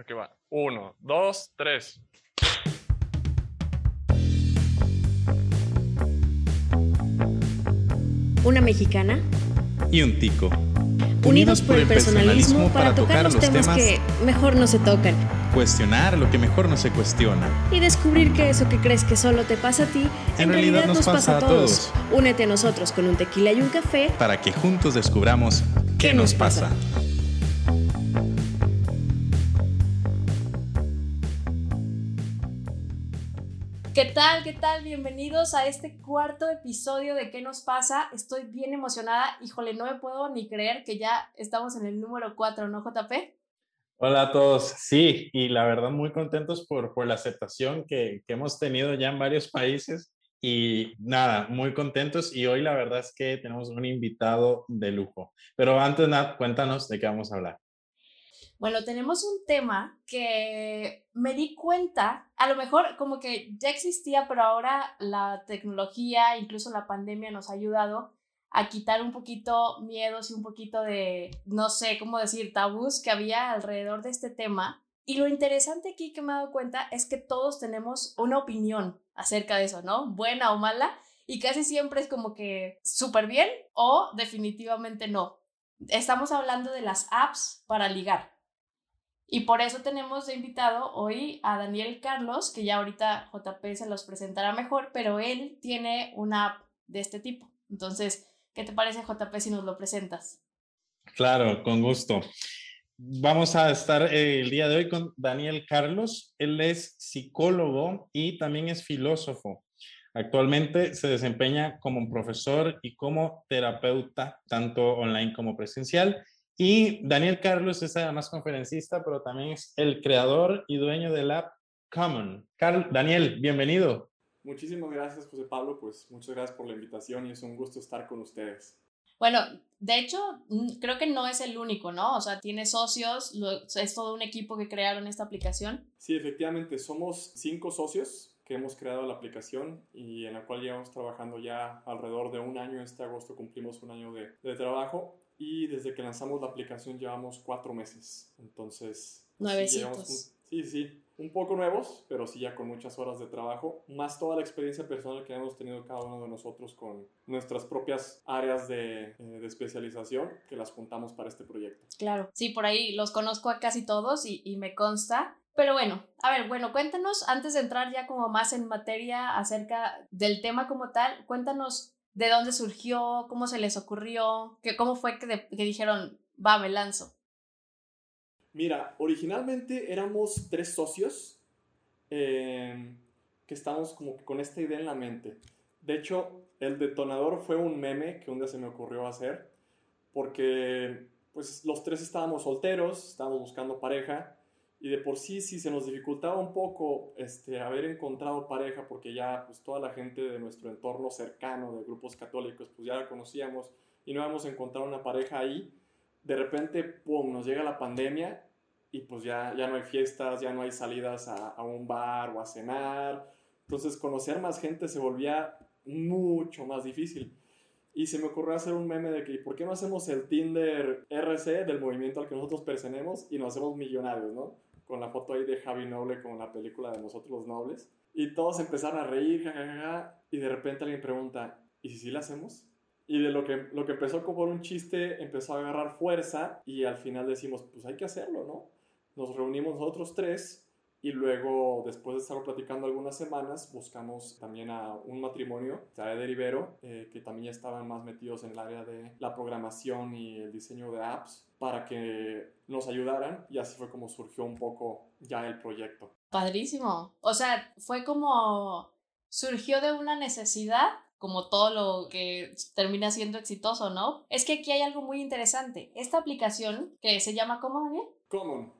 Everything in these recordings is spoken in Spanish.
Aquí va. Uno, dos, tres. Una mexicana. Y un tico. Unidos por el personalismo para tocar los temas que mejor no se tocan. Cuestionar lo que mejor no se cuestiona. Y descubrir que eso que crees que solo te pasa a ti, en, realidad, nos pasa a todos. Únete a nosotros con un tequila y un café para que juntos descubramos qué nos pasa. ¿Qué tal? ¿Qué tal? Bienvenidos a este cuarto episodio de ¿Qué nos pasa? Estoy bien emocionada. Híjole, no me puedo ni creer que ya estamos en el número 4, ¿no, JP? Hola a todos. Sí, y la verdad muy contentos por, por la aceptación que, que hemos tenido ya en varios países. Y nada, muy contentos. Y hoy la verdad es que tenemos un invitado de lujo. Pero antes, nada, cuéntanos de qué vamos a hablar. Bueno, tenemos un tema que me di cuenta, a lo mejor como que ya existía, pero ahora la tecnología, incluso la pandemia nos ha ayudado a quitar un poquito miedos y un poquito de, no sé cómo decir, tabús que había alrededor de este tema. Y lo interesante aquí que me he dado cuenta es que todos tenemos una opinión acerca de eso, ¿no? Buena o mala. Y casi siempre es como que súper bien o definitivamente no. Estamos hablando de las apps para ligar. Y por eso tenemos de invitado hoy a Daniel Carlos, que ya ahorita JP se los presentará mejor, pero él tiene una app de este tipo. Entonces, ¿qué te parece JP si nos lo presentas? Claro, con gusto. Vamos a estar eh, el día de hoy con Daniel Carlos. Él es psicólogo y también es filósofo. Actualmente se desempeña como profesor y como terapeuta, tanto online como presencial y Daniel Carlos es además conferencista, pero también es el creador y dueño del app Common. Carl, Daniel, bienvenido. Muchísimas gracias, José Pablo. Pues muchas gracias por la invitación y es un gusto estar con ustedes. Bueno, de hecho, mm, creo que no es el único, ¿no? O sea, tiene socios, es todo un equipo que crearon esta aplicación. Sí, efectivamente, somos cinco socios que hemos creado la aplicación y en la cual llevamos trabajando ya alrededor de un año. Este agosto cumplimos un año de, de trabajo y desde que lanzamos la aplicación llevamos cuatro meses. Entonces, nuevecitos. Sí, sí, un poco nuevos, pero sí ya con muchas horas de trabajo, más toda la experiencia personal que hemos tenido cada uno de nosotros con nuestras propias áreas de, eh, de especialización que las juntamos para este proyecto. Claro, sí, por ahí los conozco a casi todos y, y me consta. Pero bueno, a ver, bueno, cuéntanos, antes de entrar ya como más en materia acerca del tema como tal, cuéntanos de dónde surgió, cómo se les ocurrió, que, cómo fue que, que dijeron, va, me lanzo. Mira, originalmente éramos tres socios em, que estábamos como con esta idea en la mente. De hecho, el detonador fue un meme que un día se me ocurrió hacer, porque pues los tres estábamos solteros, estábamos buscando pareja, y de por sí si se nos dificultaba un poco este, haber encontrado pareja porque ya pues toda la gente de nuestro entorno cercano de grupos católicos pues ya la conocíamos y no habíamos encontrado una pareja ahí, de repente, ¡pum!, nos llega la pandemia y pues ya, ya no hay fiestas, ya no hay salidas a, a un bar o a cenar, entonces conocer más gente se volvía mucho más difícil. Y se me ocurrió hacer un meme de que, ¿por qué no hacemos el Tinder RC del movimiento al que nosotros pertenecemos y nos hacemos millonarios, ¿no? Con la foto ahí de Javi Noble con la película de Nosotros los Nobles. Y todos empezaron a reír, y de repente alguien pregunta, ¿y si sí la hacemos? Y de lo que, lo que empezó como un chiste, empezó a agarrar fuerza y al final decimos, pues hay que hacerlo, ¿no? Nos reunimos nosotros tres y luego, después de estar platicando algunas semanas, buscamos también a un matrimonio, de Derivero, eh, que también estaban más metidos en el área de la programación y el diseño de apps, para que nos ayudaran y así fue como surgió un poco ya el proyecto. Padrísimo. O sea, fue como surgió de una necesidad como todo lo que termina siendo exitoso, ¿no? Es que aquí hay algo muy interesante. Esta aplicación que se llama ¿cómo, Daniel? Common.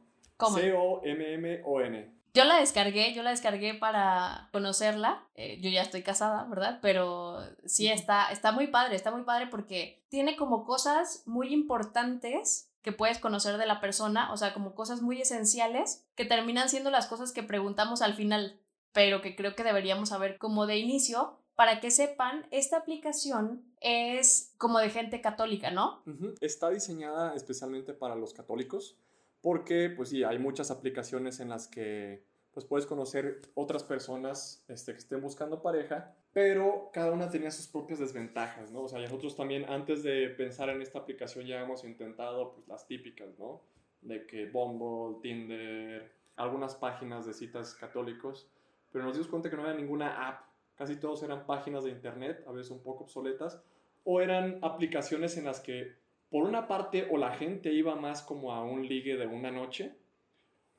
C-O-M-M-O-N. Yo la descargué, yo la descargué para conocerla. Eh, yo ya estoy casada, ¿verdad? Pero sí está, está muy padre, está muy padre porque tiene como cosas muy importantes que puedes conocer de la persona, o sea, como cosas muy esenciales que terminan siendo las cosas que preguntamos al final, pero que creo que deberíamos saber como de inicio para que sepan, esta aplicación es como de gente católica, ¿no? Está diseñada especialmente para los católicos porque pues sí, hay muchas aplicaciones en las que pues puedes conocer otras personas este, que estén buscando pareja, pero cada una tenía sus propias desventajas, ¿no? O sea, nosotros también antes de pensar en esta aplicación ya hemos intentado pues las típicas, ¿no? De que Bumble, Tinder, algunas páginas de citas católicos, pero nos dimos cuenta que no había ninguna app, casi todos eran páginas de internet, a veces un poco obsoletas, o eran aplicaciones en las que por una parte o la gente iba más como a un ligue de una noche,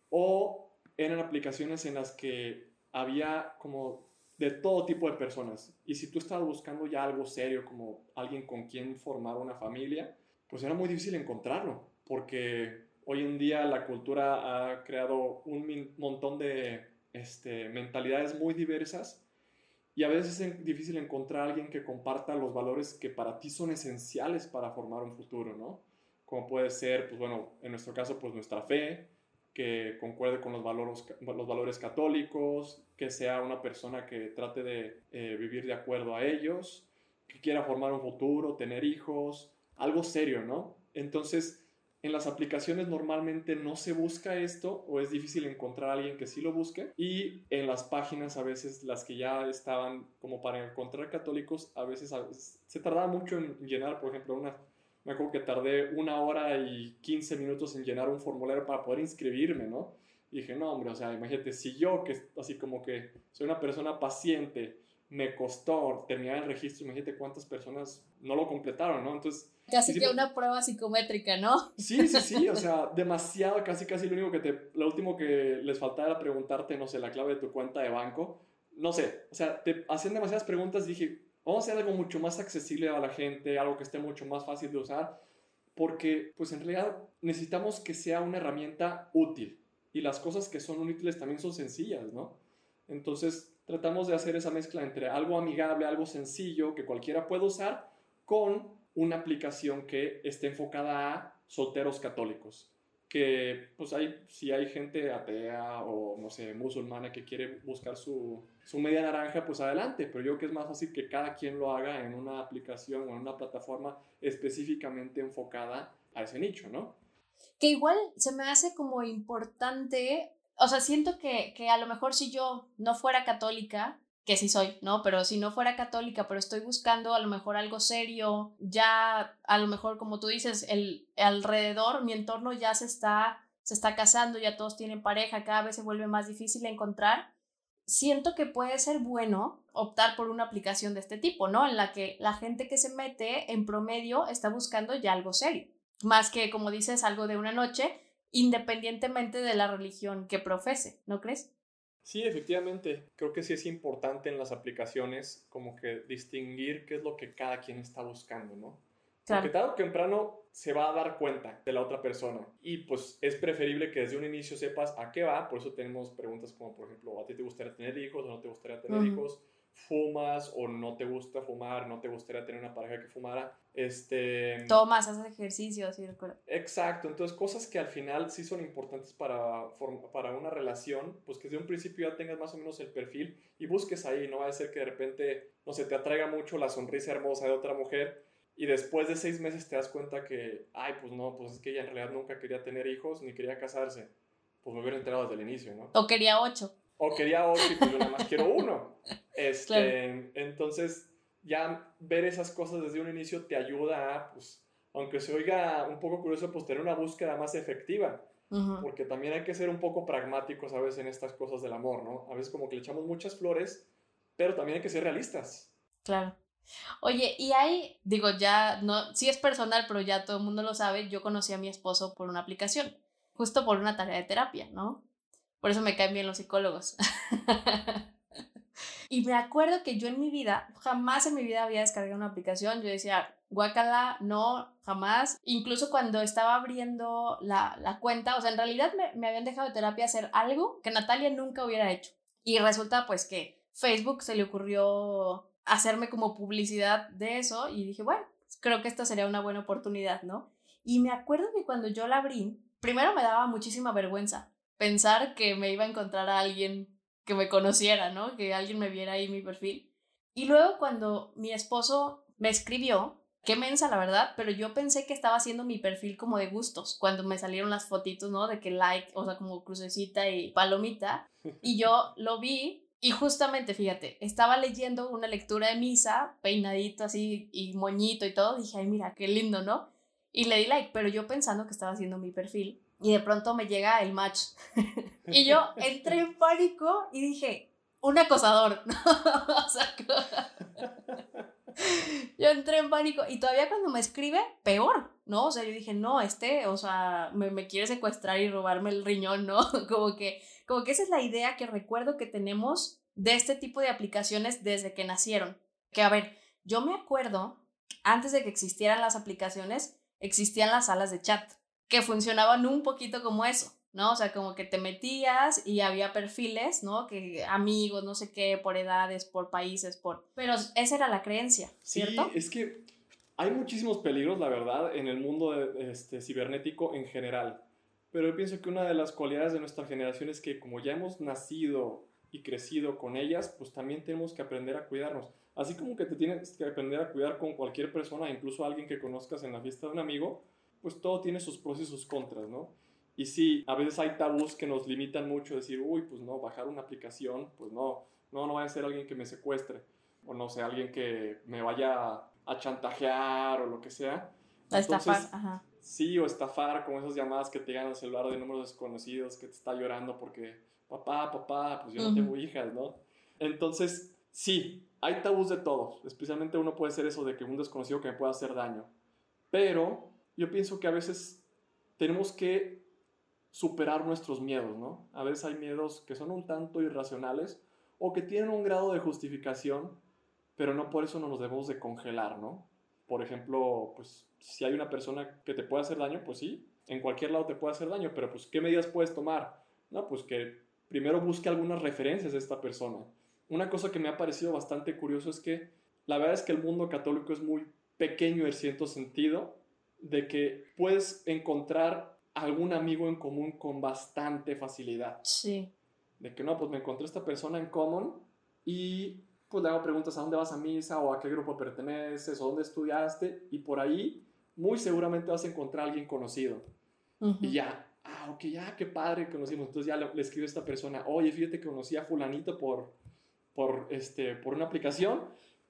o eran aplicaciones en las que había como de todo tipo de personas. Y si tú estabas buscando ya algo serio, como alguien con quien formar una familia, pues era muy difícil encontrarlo, porque hoy en día la cultura ha creado un montón de este, mentalidades muy diversas y a veces es difícil encontrar a alguien que comparta los valores que para ti son esenciales para formar un futuro, ¿no? Como puede ser, pues bueno, en nuestro caso, pues nuestra fe, que concuerde con los valores, los valores católicos, que sea una persona que trate de eh, vivir de acuerdo a ellos, que quiera formar un futuro, tener hijos, algo serio, ¿no? Entonces, en las aplicaciones normalmente no se busca esto o es difícil encontrar a alguien que sí lo busque. Y en las páginas a veces las que ya estaban como para encontrar católicos, a veces, se tardaba mucho en llenar, por ejemplo, una... Me acuerdo que tardé una hora y 15 minutos en llenar un formulario para poder inscribirme, ¿no? Y dije, no, hombre, o sea, imagínate, si yo, que así como que soy una persona paciente, me costó terminar el registro, imagínate cuántas personas no lo completaron, ¿no? Entonces Casi que una prueba psicométrica, ¿no? Sí, sí, sí, o sea, demasiado, casi, casi lo único que te, lo último que les faltaba era preguntarte, no sé, la clave de tu cuenta de banco. No sé, o sea, te hacían demasiadas preguntas, dije, vamos a hacer algo mucho más accesible a la gente, algo que esté mucho más fácil de usar, porque pues en realidad necesitamos que sea una herramienta útil y las cosas que son útiles también son sencillas, ¿no? Entonces tratamos de hacer esa mezcla entre algo amigable, algo sencillo que cualquiera pueda usar, con una aplicación que esté enfocada a solteros católicos. Que pues hay, si hay gente atea o no sé, musulmana que quiere buscar su, su media naranja, pues adelante, pero yo creo que es más fácil que cada quien lo haga en una aplicación o en una plataforma específicamente enfocada a ese nicho, ¿no? Que igual se me hace como importante, o sea, siento que, que a lo mejor si yo no fuera católica, que sí soy, ¿no? Pero si no fuera católica, pero estoy buscando a lo mejor algo serio, ya a lo mejor como tú dices, el alrededor, mi entorno ya se está se está casando, ya todos tienen pareja, cada vez se vuelve más difícil encontrar. Siento que puede ser bueno optar por una aplicación de este tipo, ¿no? En la que la gente que se mete en promedio está buscando ya algo serio, más que como dices algo de una noche, independientemente de la religión que profese, ¿no crees? Sí, efectivamente. Creo que sí es importante en las aplicaciones como que distinguir qué es lo que cada quien está buscando, ¿no? Porque tarde o temprano se va a dar cuenta de la otra persona. Y pues es preferible que desde un inicio sepas a qué va. Por eso tenemos preguntas como, por ejemplo, ¿a ti te gustaría tener hijos o no te gustaría tener hijos? Fumas o no te gusta fumar, no te gustaría tener una pareja que fumara, este... Tomas, haces ejercicio, sí, recuerdo. Exacto, entonces cosas que al final sí son importantes para, para una relación, pues que desde un principio ya tengas más o menos el perfil y busques ahí, no va a ser que de repente, no sé, te atraiga mucho la sonrisa hermosa de otra mujer y después de seis meses te das cuenta que, ay, pues no, pues es que ella en realidad nunca quería tener hijos ni quería casarse. Pues me hubiera enterado desde el inicio, ¿no? O quería ocho. O quería ocho y pues yo nada más quiero uno. Este, Entonces, ya ver esas cosas desde un inicio te ayuda a, pues, aunque se oiga un poco curioso, pues tener una búsqueda más efectiva. Porque también hay que ser un poco pragmáticos a veces en estas cosas del amor, ¿no? A veces como que le echamos muchas flores, pero también hay que ser realistas. Claro. Oye, y hay, digo, ya, no, sí es personal, pero ya todo el mundo lo sabe, yo conocí a mi esposo por una aplicación, justo por una tarea de terapia, ¿no? Por eso me caen bien los psicólogos. Y me acuerdo que yo en mi vida, jamás en mi vida había descargado una aplicación. Yo decía, guacala, no, jamás. Incluso cuando estaba abriendo la, la cuenta, o sea, en realidad me, me, habían dejado de terapia hacer algo que Natalia nunca hubiera hecho. Y resulta pues que Facebook se le ocurrió hacerme como publicidad de eso y dije, bueno, creo que esta sería una buena oportunidad, ¿no? Y me acuerdo que cuando yo la abrí, primero me daba muchísima vergüenza pensar que me iba a encontrar a alguien que me conociera, ¿no? Que alguien me viera ahí mi perfil. Y luego cuando mi esposo me escribió, qué mensa la verdad, pero yo pensé que estaba haciendo mi perfil como de gustos cuando me salieron las fotitos, ¿no? De que like, o sea, como crucecita y palomita. Y yo lo vi y justamente, fíjate, estaba leyendo una lectura de misa, peinadito así y moñito y todo. Dije, ay, mira, qué lindo, ¿no? Y le di like, pero yo pensando que estaba haciendo mi perfil. Y de pronto me llega el match. y yo entré en pánico y dije, un acosador. o sea, yo entré en pánico y todavía cuando me escribe, peor, ¿no? O sea, yo dije, no, este, o sea, me, me quiere secuestrar y robarme el riñón, ¿no? como que, como que esa es la idea que recuerdo que tenemos de este tipo de aplicaciones desde que nacieron. Que a ver, yo me acuerdo, antes de que existieran las aplicaciones, existían las salas de chat, que funcionaban un poquito como eso. ¿no? O sea, como que te metías y había perfiles, ¿no? Que amigos, no sé qué, por edades, por países, por... Pero esa era la creencia, ¿cierto? Sí, es que hay muchísimos peligros, la verdad, en el mundo este, cibernético en general. Pero yo pienso que una de las cualidades de nuestra generación es que como ya hemos nacido y crecido con ellas, pues también tenemos que aprender a cuidarnos. Así como que te tienes que aprender a cuidar con cualquier persona, incluso alguien que conozcas en la fiesta de un amigo, pues todo tiene sus pros y sus contras, ¿no? Y sí, a veces hay tabús que nos limitan mucho, decir, uy, pues no, bajar una aplicación, pues no, no, no vaya a ser alguien que me secuestre, o no sé, alguien que me vaya a chantajear o lo que sea. A estafar, ajá. Sí, o estafar con esas llamadas que te llegan al celular de números desconocidos, que te está llorando porque, papá, papá, pues yo no tengo hijas, ¿no? Entonces, sí, hay tabús de todos, especialmente uno puede ser eso de que un desconocido que me pueda hacer daño, pero yo pienso que a veces tenemos que superar nuestros miedos, ¿no? A veces hay miedos que son un tanto irracionales o que tienen un grado de justificación, pero no por eso no nos debemos de congelar, ¿no? Por ejemplo, pues si hay una persona que te puede hacer daño, pues sí, en cualquier lado te puede hacer daño, pero pues ¿qué medidas puedes tomar? No, pues que primero busque algunas referencias de esta persona. Una cosa que me ha parecido bastante curioso es que la verdad es que el mundo católico es muy pequeño en cierto sentido, de que puedes encontrar algún amigo en común con bastante facilidad. Sí. De que no, pues me encontré esta persona en común y pues le hago preguntas a dónde vas a misa o a qué grupo perteneces o dónde estudiaste y por ahí muy seguramente vas a encontrar a alguien conocido. Y ya, ah, ok, ya, qué padre conocimos. Entonces ya le, le escribo a esta persona, oye, fíjate que conocí a fulanito por, por, este, por una aplicación.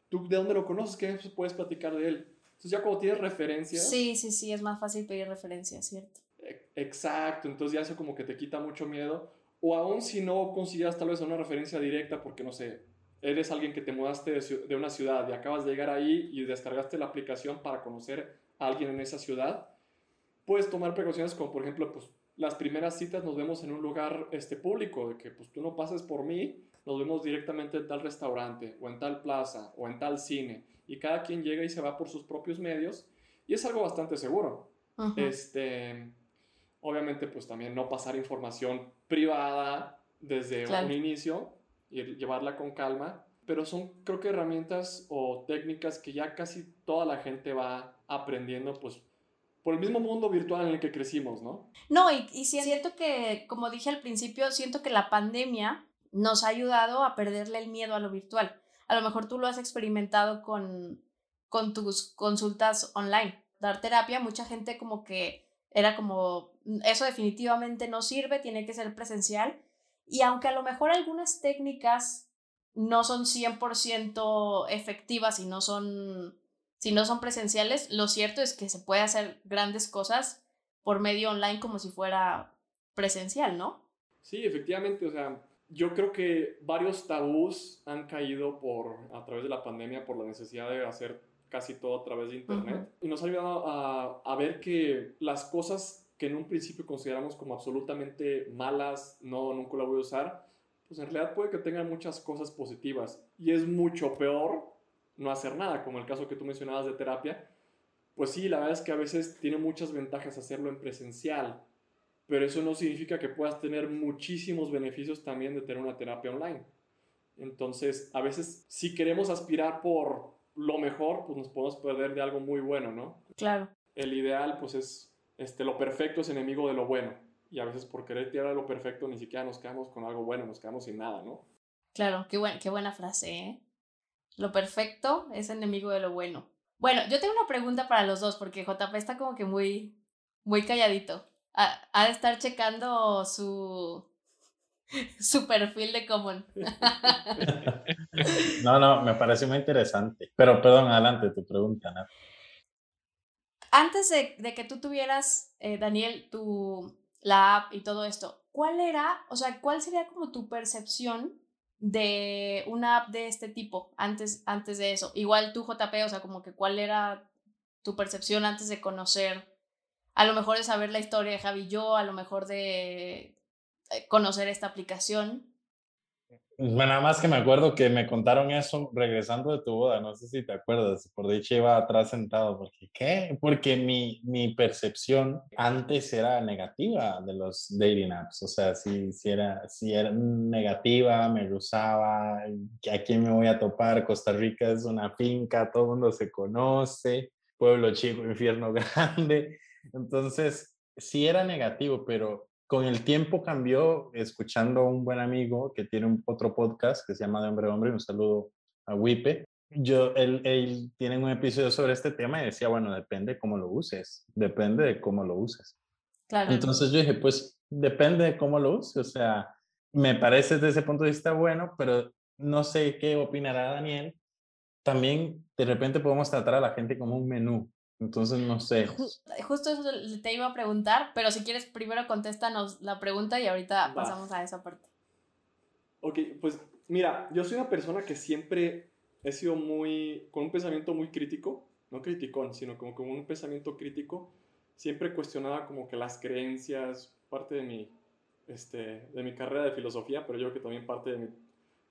¿Tú de dónde lo conoces? ¿Qué puedes platicar de él? Entonces ya como tienes referencias. Sí, sí, sí, es más fácil pedir referencias, ¿cierto? Exacto, entonces ya eso como que te quita mucho miedo. O aún si no consideras tal vez una referencia directa porque, no sé, eres alguien que te mudaste de, una ciudad y acabas de llegar ahí y descargaste la aplicación para conocer a alguien en esa ciudad, puedes tomar precauciones como, por ejemplo, pues las primeras citas nos vemos en un lugar este, público, de que pues tú no pases por mí, nos vemos directamente en tal restaurante o en tal plaza o en tal cine y cada quien llega y se va por sus propios medios y es algo bastante seguro. Este Obviamente, pues también no pasar información privada desde un inicio y llevarla con calma, pero son creo que herramientas o técnicas que ya casi toda la gente va aprendiendo, pues por el mismo mundo virtual en el que crecimos, ¿no? No, y, y siento que, como dije al principio, siento que la pandemia nos ha ayudado a perderle el miedo a lo virtual. A lo mejor tú lo has experimentado con, con tus consultas online. Dar terapia, mucha gente como que era como, mm, eso definitivamente no sirve, tiene que ser presencial. Y aunque a lo mejor algunas técnicas no son 100% efectivas y no son, si no son presenciales, lo cierto es que se puede hacer grandes cosas por medio online como si fuera presencial, ¿no? Sí, efectivamente, o sea, yo creo que varios tabús han caído por, a través de la pandemia por la necesidad de hacer casi todo a través de Internet. Y nos ha ayudado a, a, ver que las cosas que en un principio consideramos como absolutamente malas, no, nunca la voy a usar, pues en realidad puede que tengan muchas cosas positivas. Y es mucho peor no hacer nada, como el caso que tú mencionabas de terapia. Pues sí, la verdad es que a veces tiene muchas ventajas hacerlo en presencial, pero eso no significa que puedas tener muchísimos beneficios también de tener una terapia online. Entonces, a veces si queremos aspirar por lo mejor, pues nos podemos perder de algo muy bueno, ¿no? Claro. El ideal, pues es, este, lo perfecto es enemigo de lo bueno. Y a veces por querer tirar lo perfecto ni siquiera nos quedamos con algo bueno, nos quedamos sin nada, ¿no? Claro, qué, qué buena frase, ¿eh? Lo perfecto es enemigo de lo bueno. Bueno, yo tengo una pregunta para los dos, porque JP está como que muy, muy calladito. Ha, ha de estar checando su, su perfil de Common. no, no, me parece muy interesante. Pero perdón, adelante tu pregunta, Nat. Antes de, de, que tú tuvieras, eh, Daniel, tu, la app y todo esto, ¿cuál era, o sea, cuál sería como tu percepción de una app de este tipo antes, antes de eso? Igual tú, JP, o sea, como que cuál era tu percepción antes de conocer, a lo mejor de saber la historia de Javi y yo, a lo mejor de eh, conocer esta aplicación. Bueno, nada más que me acuerdo que me contaron eso regresando de tu boda, no sé si te acuerdas, por dicho iba atrás sentado, porque ¿qué? Porque mi, mi percepción antes era negativa de los dating apps, o sea, si, si, era, si era negativa, me gustaba, ¿a quién me voy a topar? Costa Rica es una finca, todo el mundo se conoce, pueblo chico, infierno grande, entonces sí era negativo, pero con el tiempo cambió escuchando a un buen amigo que tiene un, otro podcast que se llama De Hombre a Hombre, un saludo a Wipe. Yo, él, él tiene un episodio sobre este tema y decía, bueno, depende cómo lo uses, depende de cómo lo uses. Claro. Entonces yo dije, pues depende de cómo lo uses, o sea, me parece desde ese punto de vista bueno, pero no sé qué opinará Daniel. También de repente podemos tratar a la gente como un menú. Entonces, no sé. Justo eso te iba a preguntar, pero si quieres, primero contéstanos la pregunta y ahorita pasamos a esa parte. Ok, pues mira, yo soy una persona que siempre he sido muy, con un pensamiento muy crítico, no criticón, sino como con un pensamiento crítico, siempre cuestionaba como que las creencias, parte de mi, este, de mi carrera de filosofía, pero yo creo que también parte de mi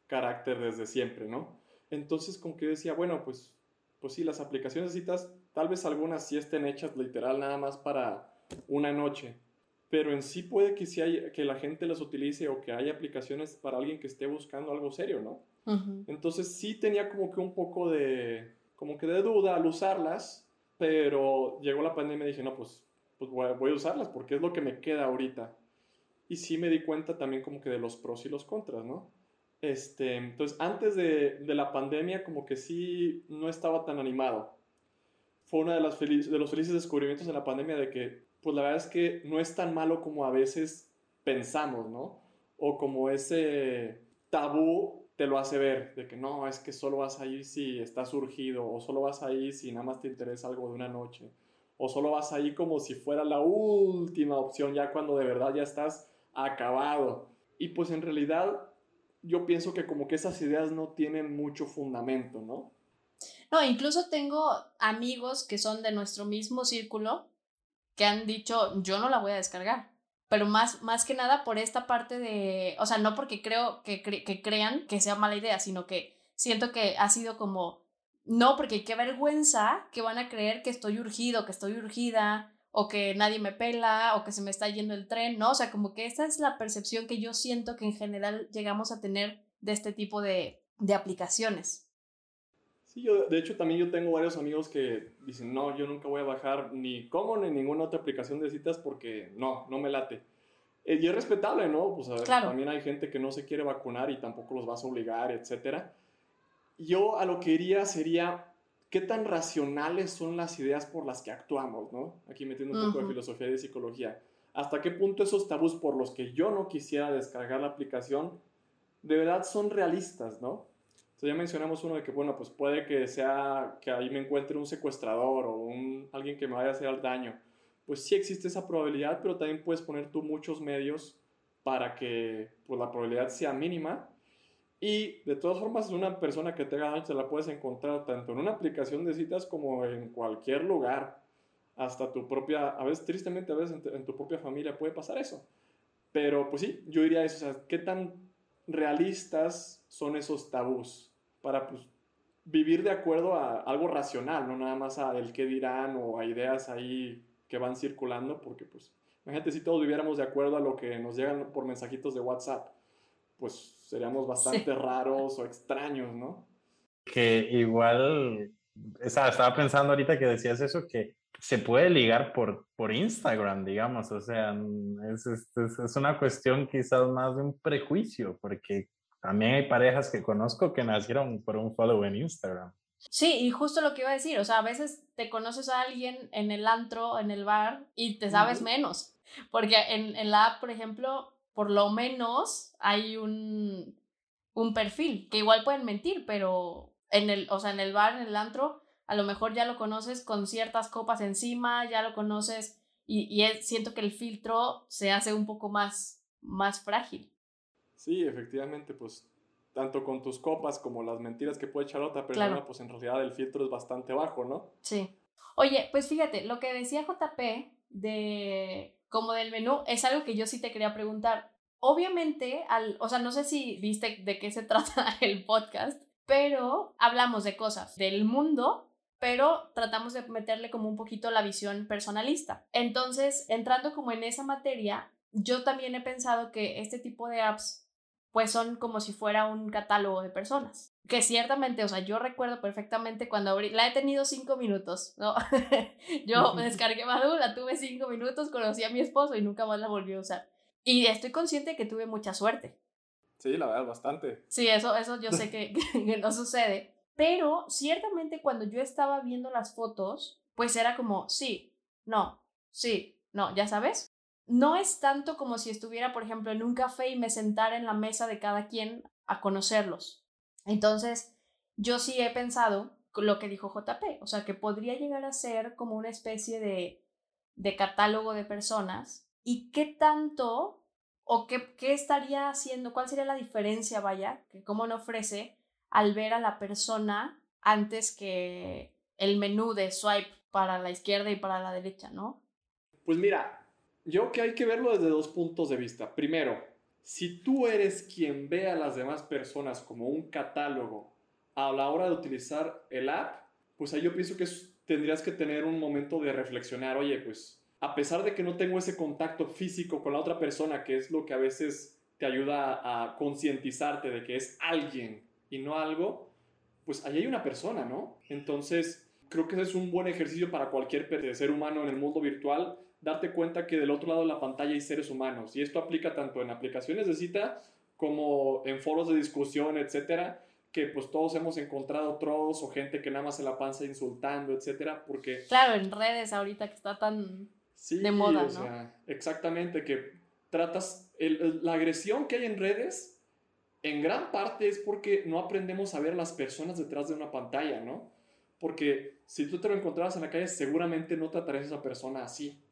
carácter desde siempre, ¿no? Entonces, como que yo decía, bueno, pues, pues sí, las aplicaciones de citas Tal vez algunas sí estén hechas literal nada más para una noche, pero en sí puede que, sí hay, que la gente las utilice o que haya aplicaciones para alguien que esté buscando algo serio, ¿no? Entonces sí tenía como que un poco de, como que de duda al usarlas, pero llegó la pandemia y dije, no, pues, pues voy, a, usarlas porque es lo que me queda ahorita. Y sí me di cuenta también como que de los pros y los contras, ¿no? Este, entonces, antes de, de la pandemia, como que sí no estaba tan animado fue uno de, de los felices descubrimientos en la pandemia de que, pues la verdad es que no es tan malo como a veces pensamos, ¿no? O como ese tabú te lo hace ver, de que no, es que solo vas a ir si estás surgido, o solo vas a ir si nada más te interesa algo de una noche, o solo vas a ir como si fuera la última opción, ya cuando de verdad ya estás acabado. Y pues en realidad yo pienso que como que esas ideas no tienen mucho fundamento, ¿no? No, incluso tengo amigos que son de nuestro mismo círculo que han dicho, yo no la voy a descargar. Pero más, más que nada por esta parte de, o sea, no porque creo que, que crean que sea mala idea, sino que siento que ha sido como, no, porque qué vergüenza que van a creer que estoy urgido, que estoy urgida, o que nadie me pela, o que se me está yendo el tren, ¿no? O sea, como que esa es la percepción que yo siento que en general llegamos a tener de este tipo de, de aplicaciones. Sí, yo, de hecho también yo tengo varios amigos que dicen, no, yo nunca voy a bajar ni como ni ninguna otra aplicación de citas porque no, no me late. Eh, y es respetable, ¿no? Pues a ver, también hay gente que no se quiere vacunar y tampoco los vas a obligar, etc. Yo a lo que iría sería, ¿qué tan racionales son las ideas por las que actuamos, ¿no? Aquí metiendo un poco de filosofía y de psicología. ¿Hasta qué punto esos tabús por los que yo no quisiera descargar la aplicación de verdad son realistas, ¿no? Entonces ya mencionamos uno de que, bueno, pues puede que sea que ahí me encuentre un secuestrador o un, alguien que me vaya a hacer daño. Pues sí existe esa probabilidad, pero también puedes poner tú muchos medios para que pues, la probabilidad sea mínima. Y de todas formas, una persona que te haga daño te la puedes encontrar tanto en una aplicación de citas como en cualquier lugar. Hasta tu propia, a veces tristemente, a veces en, en tu propia familia puede pasar eso. Pero pues sí, yo diría eso, o sea, ¿qué tan realistas son esos tabús? para pues, vivir de acuerdo a algo racional, no nada más a el qué dirán o a ideas ahí que van circulando, porque pues, imagínate si todos viviéramos de acuerdo a lo que nos llegan por mensajitos de WhatsApp, pues seríamos bastante raros o extraños, ¿no? Que igual, estaba pensando ahorita que decías eso, que se puede ligar por, por Instagram, digamos, o sea, es, es, es una cuestión quizás más de un prejuicio, porque también hay parejas que conozco que nacieron por un follow en Instagram. Sí, y justo lo que iba a decir, o sea, a veces te conoces a alguien en el antro, en el bar, y te sabes menos. Porque en, en la app, por ejemplo, por lo menos hay un, un perfil, que igual pueden mentir, pero en el, o sea, en el bar, en el antro, a lo mejor ya lo conoces con ciertas copas encima, ya lo conoces, y, y es- siento que el filtro se hace un poco más, más frágil. Sí, efectivamente, pues tanto con tus copas como las mentiras que puede echar otra persona, Claro. pues en realidad el filtro es bastante bajo, ¿no? Sí. Oye, pues fíjate, lo que decía JP de como del menú es algo que yo sí te quería preguntar. Obviamente, al, o sea, no sé si viste de qué se trata el podcast, pero hablamos de cosas del mundo, pero tratamos de meterle como un poquito la visión personalista. Entonces, entrando como en esa materia, yo también he pensado que este tipo de apps pues son como si fuera un catálogo de personas. Que ciertamente, o sea, yo recuerdo perfectamente cuando abrí, la he tenido cinco minutos, ¿no? yo descargué Badoo, la tuve cinco minutos, conocí a mi esposo y nunca más la volví a usar. Y estoy consciente que tuve mucha suerte. Sí, la verdad, bastante. Sí, eso, eso yo sé que, que no sucede. Pero ciertamente cuando yo estaba viendo las fotos, pues era como, sí, no, sí, no, ya sabes. No es tanto como si estuviera, por ejemplo, en un café y me sentara en la mesa de cada quien a conocerlos. Entonces, yo sí he pensado lo que dijo JP, o sea, que podría llegar a ser como una especie de, de catálogo de personas y qué tanto o qué, qué estaría haciendo, cuál sería la diferencia, vaya, que cómo no ofrece al ver a la persona antes que el menú de swipe para la izquierda y para la derecha, ¿no? Pues mira, yo que hay que verlo desde dos puntos de vista. Primero, si tú eres quien ve a las demás personas como un catálogo a la hora de utilizar el app, pues ahí yo pienso que tendrías que tener un momento de reflexionar, oye, pues a pesar de que no tengo ese contacto físico con la otra persona, que es lo que a veces te ayuda a concientizarte de que es alguien y no algo, pues ahí hay una persona, ¿no? Entonces, creo que ese es un buen ejercicio para cualquier ser humano en el mundo virtual, darte cuenta que del otro lado de la pantalla hay seres humanos. Y esto aplica tanto en aplicaciones de cita como en foros de discusión, etcétera, que pues todos hemos encontrado trolls o gente que nada más se la panza insultando, etcétera, porque Claro, en redes ahorita que está tan... Sí, de moda, o ¿no? sea, exactamente, que tratas, el- el- la agresión que hay en redes, en gran parte es porque no aprendemos a ver las personas detrás de una pantalla, ¿no? Porque si tú te lo encontrabas en la calle, seguramente no tratarías a esa persona así,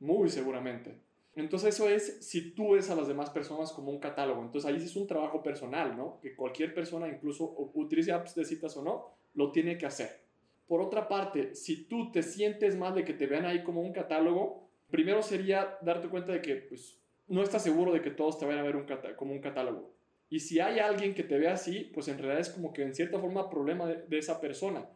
muy seguramente. Entonces eso es si tú ves a las demás personas como un catálogo. Entonces ahí es un trabajo personal, ¿no? Que cualquier persona, incluso utilice apps de citas o no, lo tiene que hacer. Por otra parte, si tú te sientes mal de que te vean ahí como un catálogo, primero sería darte cuenta de que pues, no estás seguro de que todos te vayan a ver un como un catálogo. Y si hay alguien que te ve así, pues en realidad es como que en cierta forma problema de, de esa persona.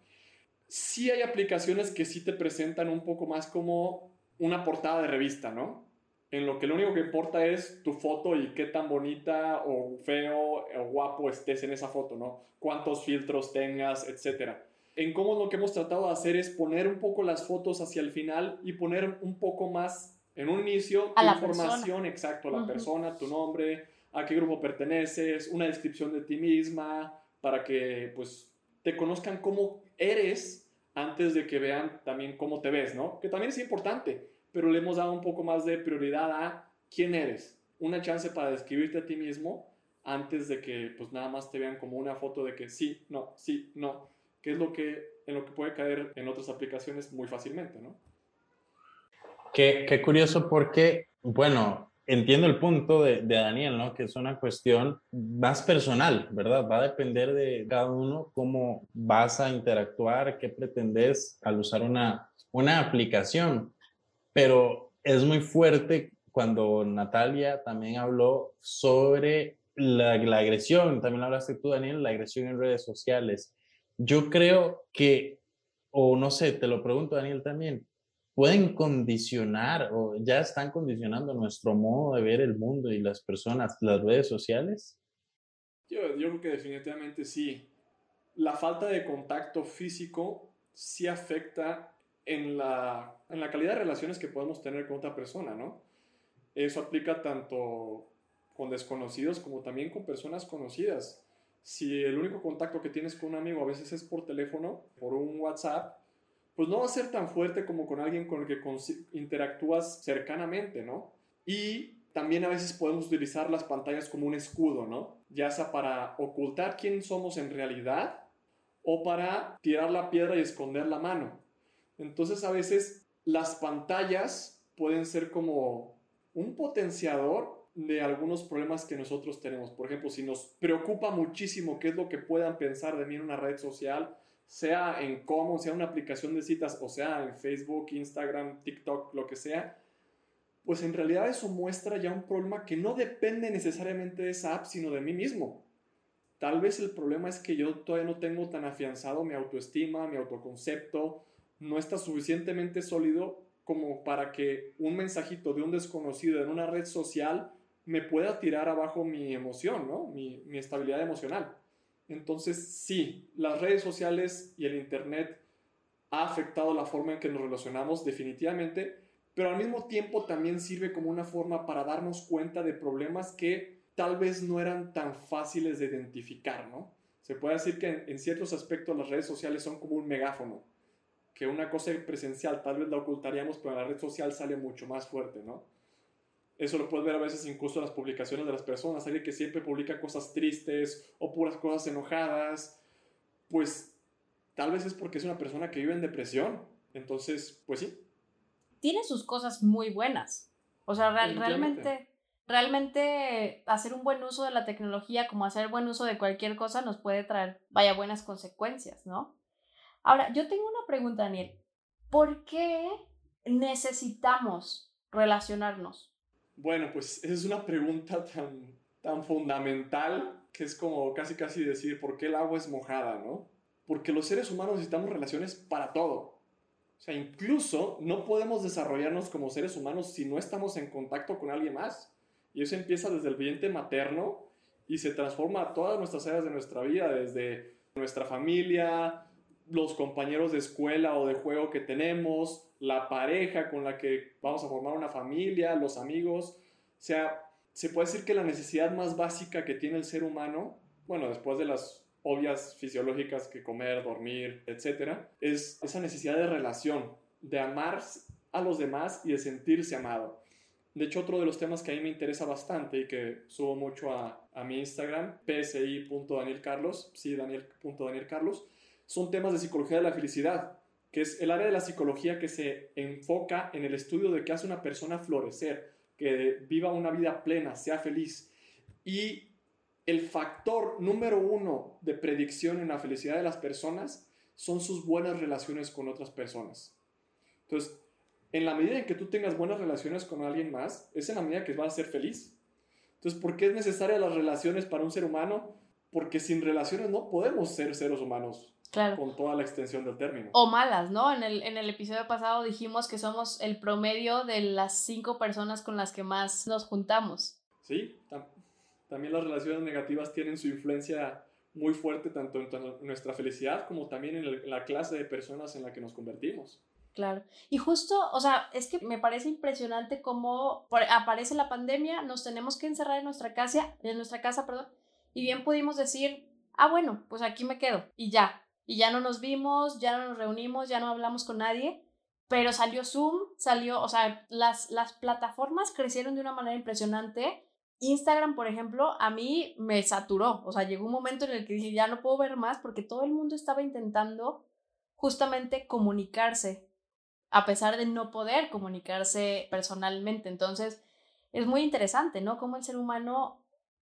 Sí hay aplicaciones que sí te presentan un poco más como una portada de revista, ¿no? En lo que lo único que importa es tu foto y qué tan bonita o feo o guapo estés en esa foto, ¿no? Cuántos filtros tengas, etcétera en cómo lo que hemos tratado de hacer es poner un poco las fotos hacia el final y poner un poco más en un inicio A la información, exacto, la persona, tu nombre, a qué grupo perteneces, una descripción de ti misma, para que pues te conozcan cómo eres antes de que vean también cómo te ves, ¿no? Que también es importante, pero le hemos dado un poco más de prioridad a quién eres, una chance para describirte a ti mismo antes de que pues nada más te vean como una foto de que sí, no, sí, no que es lo que, en lo que puede caer en otras aplicaciones muy fácilmente, ¿no? Qué, qué curioso porque, bueno, entiendo el punto de, de Daniel, ¿no? Que es una cuestión más personal, ¿verdad? Va a depender de cada uno cómo vas a interactuar, qué pretendes al usar una, una aplicación. Pero es muy fuerte cuando Natalia también habló sobre la, la agresión, también hablaste tú, Daniel, la agresión en redes sociales. Yo creo que, o no sé, te lo pregunto, Daniel, también, pueden condicionar o ya están condicionando nuestro modo de ver el mundo y las personas, las redes sociales? Yo, yo creo que definitivamente sí. La falta de contacto físico sí afecta en la, en la calidad de relaciones que podemos tener con otra persona, ¿no? Eso aplica tanto con desconocidos como también con personas conocidas. Si el único contacto que tienes con un amigo a veces es por teléfono, por un WhatsApp, pues no va a ser tan fuerte como con alguien con el que interactúas cercanamente, ¿no? Y también a veces podemos utilizar las pantallas como un escudo, ¿no? Ya sea para ocultar quién somos en realidad o para tirar la piedra y esconder la mano. Entonces a veces las pantallas pueden ser como un potenciador de algunos problemas que nosotros tenemos. Por ejemplo, si nos preocupa muchísimo qué es lo que puedan pensar de mí en una red social, sea en cómo, sea una aplicación de citas, o sea en Facebook, Instagram, TikTok, lo que sea, pues en realidad eso muestra ya un problema que no depende necesariamente de esa app, sino de mí mismo. Tal vez el problema es que yo todavía no tengo tan afianzado mi autoestima, mi autoconcepto, no está suficientemente sólido como para que un mensajito de un desconocido en una red social me pueda tirar abajo mi emoción, ¿no? mi, mi estabilidad emocional. Entonces, sí, las redes sociales y el Internet ha afectado la forma en que nos relacionamos definitivamente, pero al mismo tiempo también sirve como una forma para darnos cuenta de problemas que tal vez no eran tan fáciles de identificar, ¿no? Se puede decir que en, ciertos aspectos las redes sociales son como un megáfono, que una cosa presencial tal vez la ocultaríamos, pero en la red social sale mucho más fuerte, ¿no? Eso lo puedes ver a veces incluso en las publicaciones de las personas, alguien que siempre publica cosas tristes o puras cosas enojadas, pues tal vez es porque es una persona que vive en depresión. Entonces, pues sí, tiene sus cosas muy buenas. O sea, realmente, realmente hacer un buen uso de la tecnología, como hacer buen uso de cualquier cosa, nos puede traer, vaya, buenas consecuencias, ¿no? Ahora, yo tengo una pregunta, Daniel. ¿Por qué necesitamos relacionarnos? Bueno, pues esa es una pregunta tan, tan fundamental que es como casi casi decir, ¿por qué el agua es mojada, no? Porque los seres humanos necesitamos relaciones para todo. O sea, incluso no podemos desarrollarnos como seres humanos si no estamos en contacto con alguien más. Y eso empieza desde el vientre materno y se transforma a todas nuestras áreas de nuestra vida, desde nuestra familia, los compañeros de escuela o de juego que tenemos, la pareja con la que vamos a formar una familia, los amigos. O sea, se puede decir que la necesidad más básica que tiene el ser humano, bueno, después de las obvias fisiológicas que comer, dormir, etcétera, es esa necesidad de relación, de amar a los demás y de sentirse amado. De hecho, otro de los temas que a mí me interesa bastante y que subo mucho a, a mi Instagram, psi.danielcarlos, sí, daniel.danielcarlos, son temas de psicología de la felicidad, que es el área de la psicología que se enfoca en el estudio de qué hace una persona florecer, que viva una vida plena, sea feliz. Y el factor número uno de predicción en la felicidad de las personas son sus buenas relaciones con otras personas. Entonces, en la medida en que tú tengas buenas relaciones con alguien más, es en la medida que vas a ser feliz. Entonces, ¿por qué es necesaria las relaciones para un ser humano? Porque sin relaciones no podemos ser seres humanos. Claro. Con toda la extensión del término. O malas, ¿no? En el, en el episodio pasado dijimos que somos el promedio de las cinco personas con las que más nos juntamos. Sí, también las relaciones negativas tienen su influencia muy fuerte tanto en nuestra felicidad como también en la clase de personas en la que nos convertimos. Claro. Y justo, o sea, es que me parece impresionante cómo aparece la pandemia, nos tenemos que encerrar en nuestra casa, en nuestra casa, perdón, y bien pudimos decir, ah, bueno, pues aquí me quedo y ya. Y ya no nos vimos, ya no nos reunimos, ya no hablamos con nadie, pero salió Zoom, salió, o sea, las, las plataformas crecieron de una manera impresionante Instagram, por ejemplo, a mí me saturó. O sea, llegó un momento en el que dije, ya no puedo ver más porque todo el mundo estaba intentando justamente comunicarse, a pesar de no poder comunicarse personalmente. Entonces, es muy interesante, ¿no? Cómo el ser humano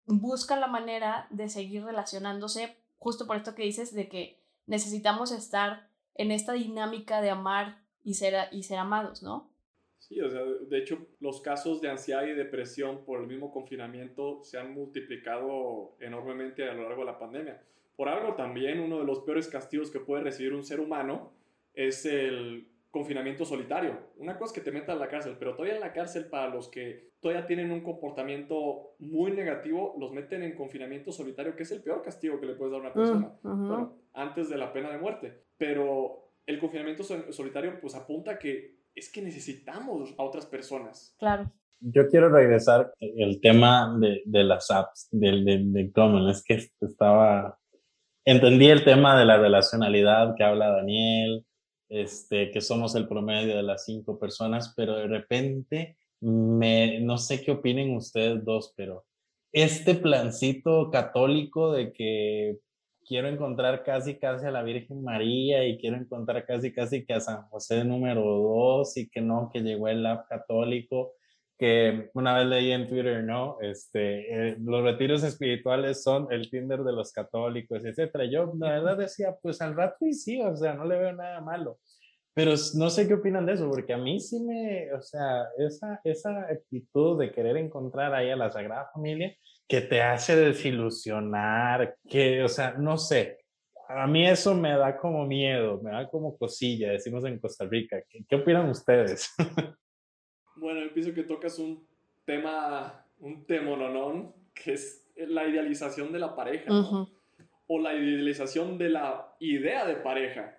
busca la manera de seguir relacionándose, justo por esto que dices, de que necesitamos estar en esta dinámica de amar y ser, y ser amados, ¿no? Sí, o sea, de hecho, los casos de ansiedad y depresión por el mismo confinamiento se han multiplicado enormemente a lo largo de la pandemia. Por algo también uno de los peores castigos que puede recibir un ser humano es el confinamiento solitario. Una cosa es que te metan a la cárcel, pero todavía en la cárcel para los que todavía tienen un comportamiento muy negativo, los meten en confinamiento solitario, que es el peor castigo que le puedes dar a una persona. Bueno, antes de la pena de muerte. Pero el confinamiento solitario pues apunta que es que necesitamos a otras personas. Claro. yo quiero regresar el tema de, de las apps, del de, de Common. Es que estaba, entendí el tema de la relacionalidad que habla Daniel, este, que somos el promedio de las cinco personas, pero de repente, me, no sé qué opinen ustedes dos, pero este plancito católico de que quiero encontrar casi casi a la Virgen María y quiero encontrar casi casi que a San José número dos y que no, que llegó el app católico, que una vez leí en Twitter, ¿no? Este, eh, los retiros espirituales son el Tinder de los católicos, etcétera. Yo la verdad decía, pues al rato y sí, o sea, no le veo nada malo. Pero no sé qué opinan de eso, porque a mí sí me, o sea, esa, esa actitud de querer encontrar ahí a la Sagrada Familia, que te hace desilusionar, que, o sea, no sé, a mí eso me da como miedo, me da como cosilla, decimos en Costa Rica. ¿Qué, qué opinan ustedes? Bueno, yo pienso que tocas un tema, un temononón, que es la idealización de la pareja, ¿no? o la idealización de la idea de pareja.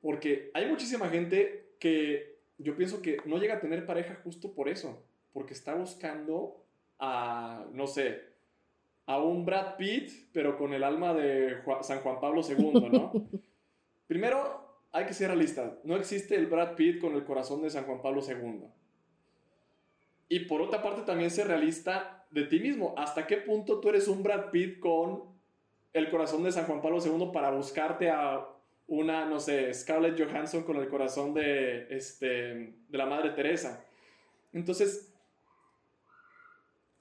Porque hay muchísima gente que yo pienso que no llega a tener pareja justo por eso, porque está buscando a, no sé, a un Brad Pitt, pero con el alma de San Juan Pablo II, ¿no? Primero, hay que ser realista. No existe el Brad Pitt con el corazón de San Juan Pablo II. Y por otra parte también ser realista de ti mismo. ¿Hasta qué punto tú eres un Brad Pitt con el corazón de San Juan Pablo II para buscarte a una, no sé, Scarlett Johansson con el corazón de, este, de la Madre Teresa? Entonces,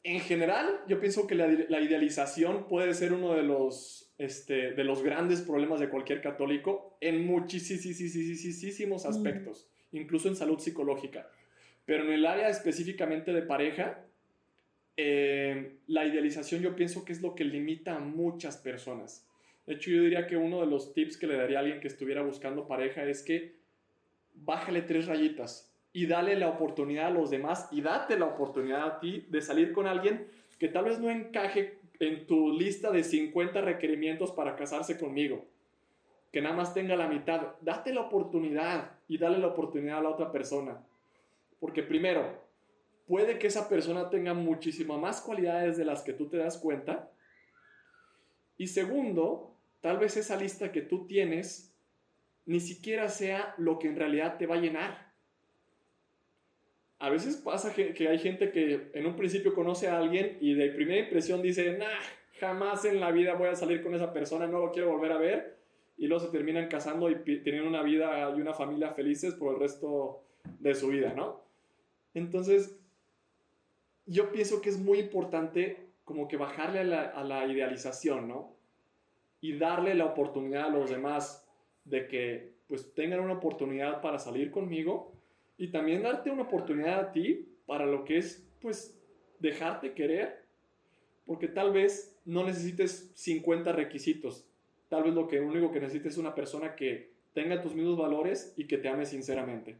en general, yo pienso que la, la idealización puede ser uno de los, este, de los grandes problemas de cualquier católico en muchísimos aspectos, incluso en salud psicológica. Pero en el área específicamente de pareja, eh, la idealización yo pienso que es lo que limita a muchas personas. De hecho, yo diría que uno de los tips que le daría a alguien que estuviera buscando pareja es que bájale tres rayitas y dale la oportunidad a los demás y date la oportunidad a ti de salir con alguien que tal vez no encaje en tu lista de 50 requerimientos para casarse conmigo, que nada más tenga la mitad. Date la oportunidad y dale la oportunidad a la otra persona. Porque primero, puede que esa persona tenga muchísimas más cualidades de las que tú te das cuenta. Y segundo, tal vez esa lista que tú tienes ni siquiera sea lo que en realidad te va a llenar. A veces pasa que, hay gente que en un principio conoce a alguien y de primera impresión dice, nah, jamás en la vida voy a salir con esa persona, no lo quiero volver a ver. Y luego se terminan casando y teniendo una vida y una familia felices por el resto de su vida, ¿no? Entonces, yo pienso que es muy importante como que bajarle a la, idealización, ¿no? Y darle la oportunidad a los demás de que pues tengan una oportunidad para salir conmigo y también darte una oportunidad a ti para lo que es pues dejarte querer, porque tal vez no necesites 50 requisitos, tal vez lo que único que necesites es una persona que tenga tus mismos valores y que te ame sinceramente.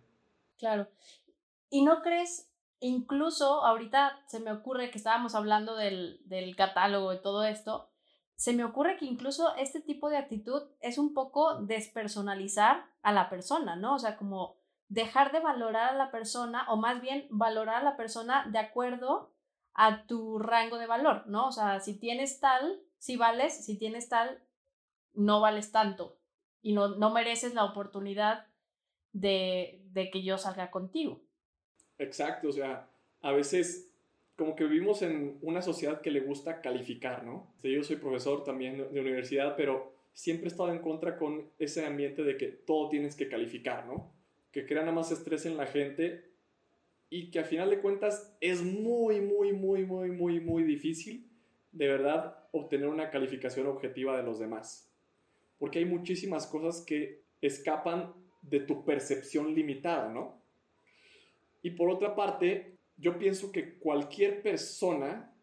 Claro, ¿Y no crees, incluso ahorita se me ocurre que estábamos hablando del, del catálogo y todo esto, se me ocurre que incluso este tipo de actitud es un poco despersonalizar a la persona, ¿no? O sea, como dejar de valorar a la persona o más bien valorar a la persona de acuerdo a tu rango de valor, ¿no? O sea, si tienes tal, si vales, si tienes tal, no vales tanto y no, no mereces la oportunidad de, de que yo salga contigo. Exacto, o sea, a veces como que vivimos en una sociedad que le gusta calificar, ¿no? Yo soy profesor también de universidad, pero siempre he estado en contra con ese ambiente de que todo tienes que calificar, ¿no? Que crea nada más estrés en la gente y que a final de cuentas es muy, muy, muy, muy, muy, muy difícil de verdad obtener una calificación objetiva de los demás. Porque hay muchísimas cosas que escapan de tu percepción limitada, ¿no? Y por otra parte, yo pienso que cualquier persona,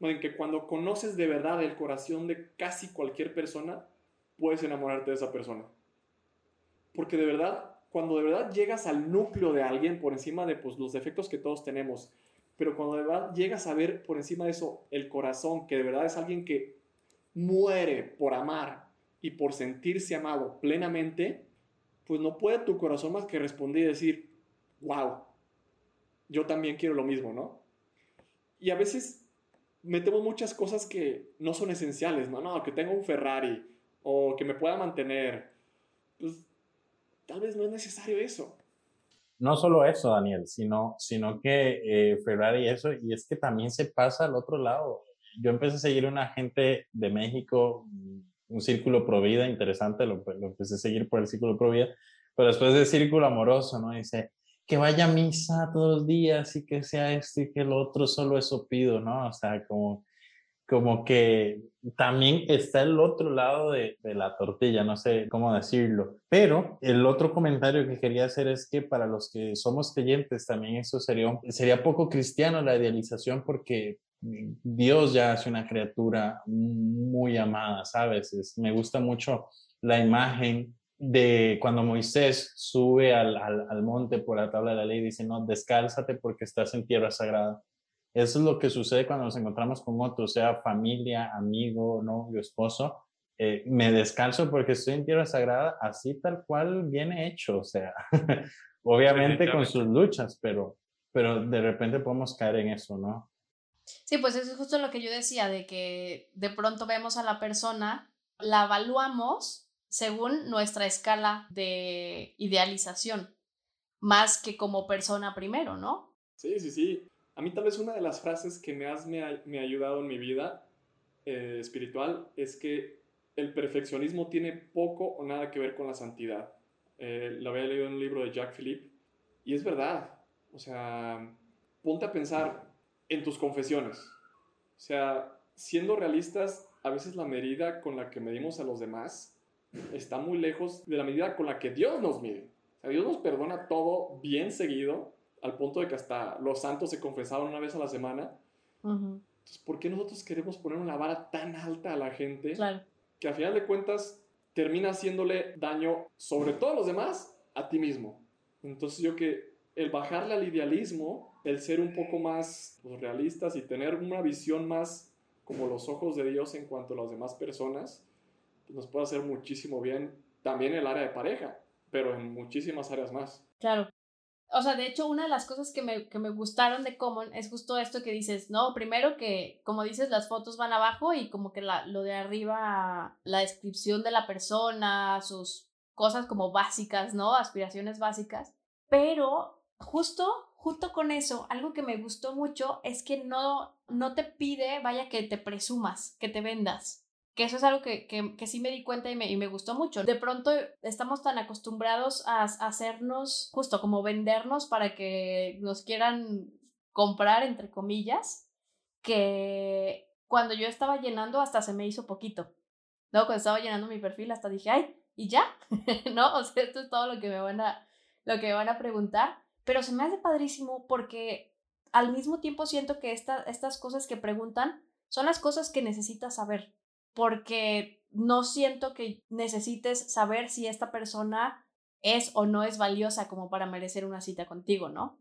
en que cuando conoces de verdad el corazón de casi cualquier persona, puedes enamorarte de esa persona. Porque de verdad, cuando de verdad llegas al núcleo de alguien por encima de pues, los defectos que todos tenemos, pero cuando de verdad llegas a ver por encima de eso el corazón, que de verdad es alguien que muere por amar y por sentirse amado plenamente, pues no puede tu corazón más que responder y decir, wow, yo también quiero lo mismo, ¿no? Y a veces metemos muchas cosas que no son esenciales, ¿no? No, que tenga un Ferrari o que me pueda mantener. Pues tal vez no es necesario eso. No solo eso, Daniel, sino, sino que eh, Ferrari eso, y es que también se pasa al otro lado. Yo empecé a seguir una gente de México, un círculo pro vida interesante, lo, lo empecé a seguir por el círculo pro vida, pero después del círculo amoroso, ¿no? Dice, que vaya a misa todos los días y que sea esto y que lo otro, solo eso pido, ¿no? O sea, como, como que también está el otro lado de, de, la tortilla, no sé cómo decirlo. Pero el otro comentario que quería hacer es que para los que somos creyentes también eso sería, sería poco cristiano la idealización porque Dios ya es una criatura muy amada, ¿sabes? Es, me gusta mucho la imagen de cuando Moisés sube al, al, monte por la tabla de la ley, dice, no, descálzate porque estás en tierra sagrada. Eso es lo que sucede cuando nos encontramos con otro, sea familia, amigo, novio, esposo. Eh, me descalzo porque estoy en tierra sagrada, así tal cual viene hecho, o sea, obviamente con sus luchas, pero, pero de repente podemos caer en eso, ¿no? Sí, pues eso es justo lo que yo decía, de que de pronto vemos a la persona, la evaluamos según nuestra escala de idealización, más que como persona primero, ¿no? Sí, sí, sí. A mí tal vez una de las frases que más me ha, me ha ayudado en mi vida eh, espiritual es que el perfeccionismo tiene poco o nada que ver con la santidad. Eh, lo había leído en un libro de Jacques Philippe y es verdad. O sea, ponte a pensar en tus confesiones. O sea, siendo realistas, a veces la medida con la que medimos a los demás está muy lejos de la medida con la que Dios nos mide. O sea, Dios nos perdona todo bien seguido, al punto de que hasta los santos se confesaban una vez a la semana. Entonces, ¿por qué nosotros queremos poner una vara tan alta a la gente claro. que a final de cuentas termina haciéndole daño, sobre todo a los demás, a ti mismo? Entonces, yo que el bajarle al idealismo, el ser un poco más pues, realistas y tener una visión más como los ojos de Dios en cuanto a las demás personas, nos puede hacer muchísimo bien también en el área de pareja, pero en muchísimas áreas más. Claro. O sea, de hecho, una de las cosas que me, que me gustaron de Common es justo esto que dices, no, primero que, como dices, las fotos van abajo y como que la, lo de arriba, la descripción de la persona, sus cosas como básicas, ¿no? Aspiraciones básicas. Pero justo, justo con eso, algo que me gustó mucho es que no, no te pide, vaya, que te presumas, que te vendas que eso es algo que, que, sí me di cuenta y me, y me, gustó mucho. De pronto estamos tan acostumbrados a, a, hacernos, justo como vendernos para que nos quieran comprar, entre comillas, que cuando yo estaba llenando hasta se me hizo poquito. ¿No? Cuando estaba llenando mi perfil hasta dije, ay, ¿y ya? ¿No? O sea, esto es todo lo que me van a, lo que me van a preguntar. Pero se me hace padrísimo porque al mismo tiempo siento que esta, estas cosas que preguntan son las cosas que necesitas saber porque no siento que necesites saber si esta persona es o no es valiosa como para merecer una cita contigo, ¿no?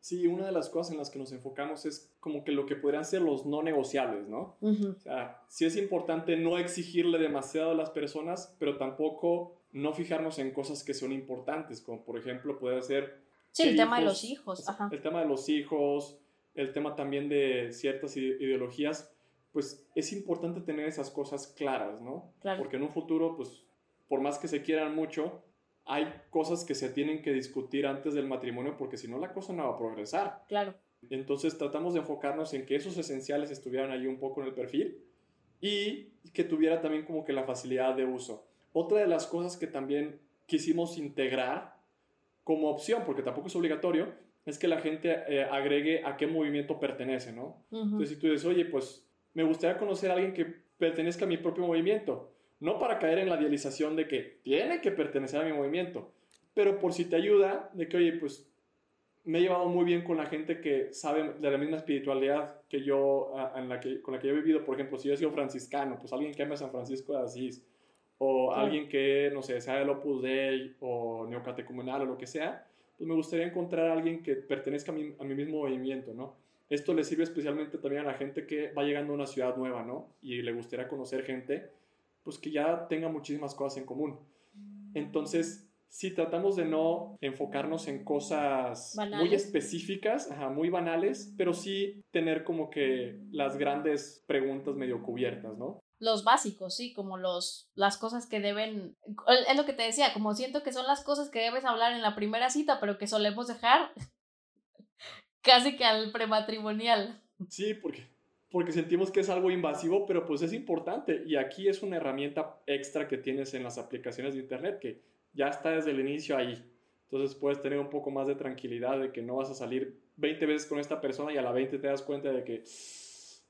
Sí, una de las cosas en las que nos enfocamos es como que lo que podrían ser los no negociables, ¿no? Uh -huh. O sea, sí es importante no exigirle demasiado a las personas, pero tampoco no fijarnos en cosas que son importantes, como por ejemplo puede ser... Sí, el tema de los hijos. Ajá. El tema de los hijos, el tema también de ciertas ideologías, pues es importante tener esas cosas claras, ¿no? Claro. Porque en un futuro, pues, por más que se quieran mucho, hay cosas que se tienen que discutir antes del matrimonio porque si no la cosa no va a progresar. Claro. Entonces tratamos de enfocarnos en que esos esenciales estuvieran ahí un poco en el perfil y que tuviera también como que la facilidad de uso. Otra de las cosas que también quisimos integrar como opción, porque tampoco es obligatorio, es que la gente eh, agregue a qué movimiento pertenece, ¿no? Uh -huh. Entonces si tú dices, oye, pues me gustaría conocer a alguien que pertenezca a mi propio movimiento. No para caer en la idealización de que tiene que pertenecer a mi movimiento, pero por si te ayuda, de que, oye, pues me he llevado muy bien con la gente que sabe de la misma espiritualidad que yo, en la que, con la que yo he vivido. Por ejemplo, si yo he sido franciscano, pues alguien que ama San Francisco de Asís, o sí. alguien que, no sé, sea del Opus Dei, o neocatecumenal, o lo que sea, pues me gustaría encontrar a alguien que pertenezca a mi, a mi mismo movimiento, ¿no? Esto le sirve especialmente también a la gente que va llegando a una ciudad nueva, ¿no? Y le gustaría conocer gente, pues que ya tenga muchísimas cosas en común. Entonces, sí tratamos de no enfocarnos en cosas muy específicas, ajá, muy banales, pero sí tener como que las grandes preguntas medio cubiertas, ¿no? Los básicos, sí, como los, las cosas que deben, es lo que te decía, como siento que son las cosas que debes hablar en la primera cita, pero que solemos dejar casi que al prematrimonial. Sí, porque, porque sentimos que es algo invasivo, pero pues es importante. Y aquí es una herramienta extra que tienes en las aplicaciones de Internet, que ya está desde el inicio ahí. Entonces puedes tener un poco más de tranquilidad de que no vas a salir 20 veces con esta persona y a la 20 te das cuenta de que,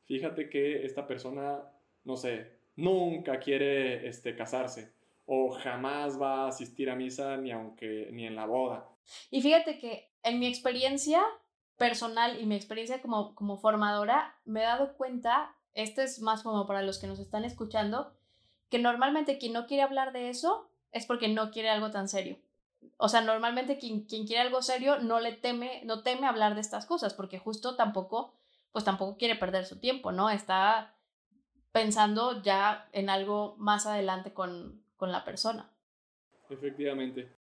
fíjate que esta persona, no sé, nunca quiere este, casarse o jamás va a asistir a misa ni aunque ni en la boda. Y fíjate que en mi experiencia personal y mi experiencia como, como formadora, me he dado cuenta, esto es más como para los que nos están escuchando, que normalmente quien no quiere hablar de eso es porque no quiere algo tan serio. O sea, normalmente quien, quien quiere algo serio no le teme, no teme hablar de estas cosas, porque justo tampoco, pues tampoco quiere perder su tiempo, ¿no? Está pensando ya en algo más adelante con, con la persona. Efectivamente.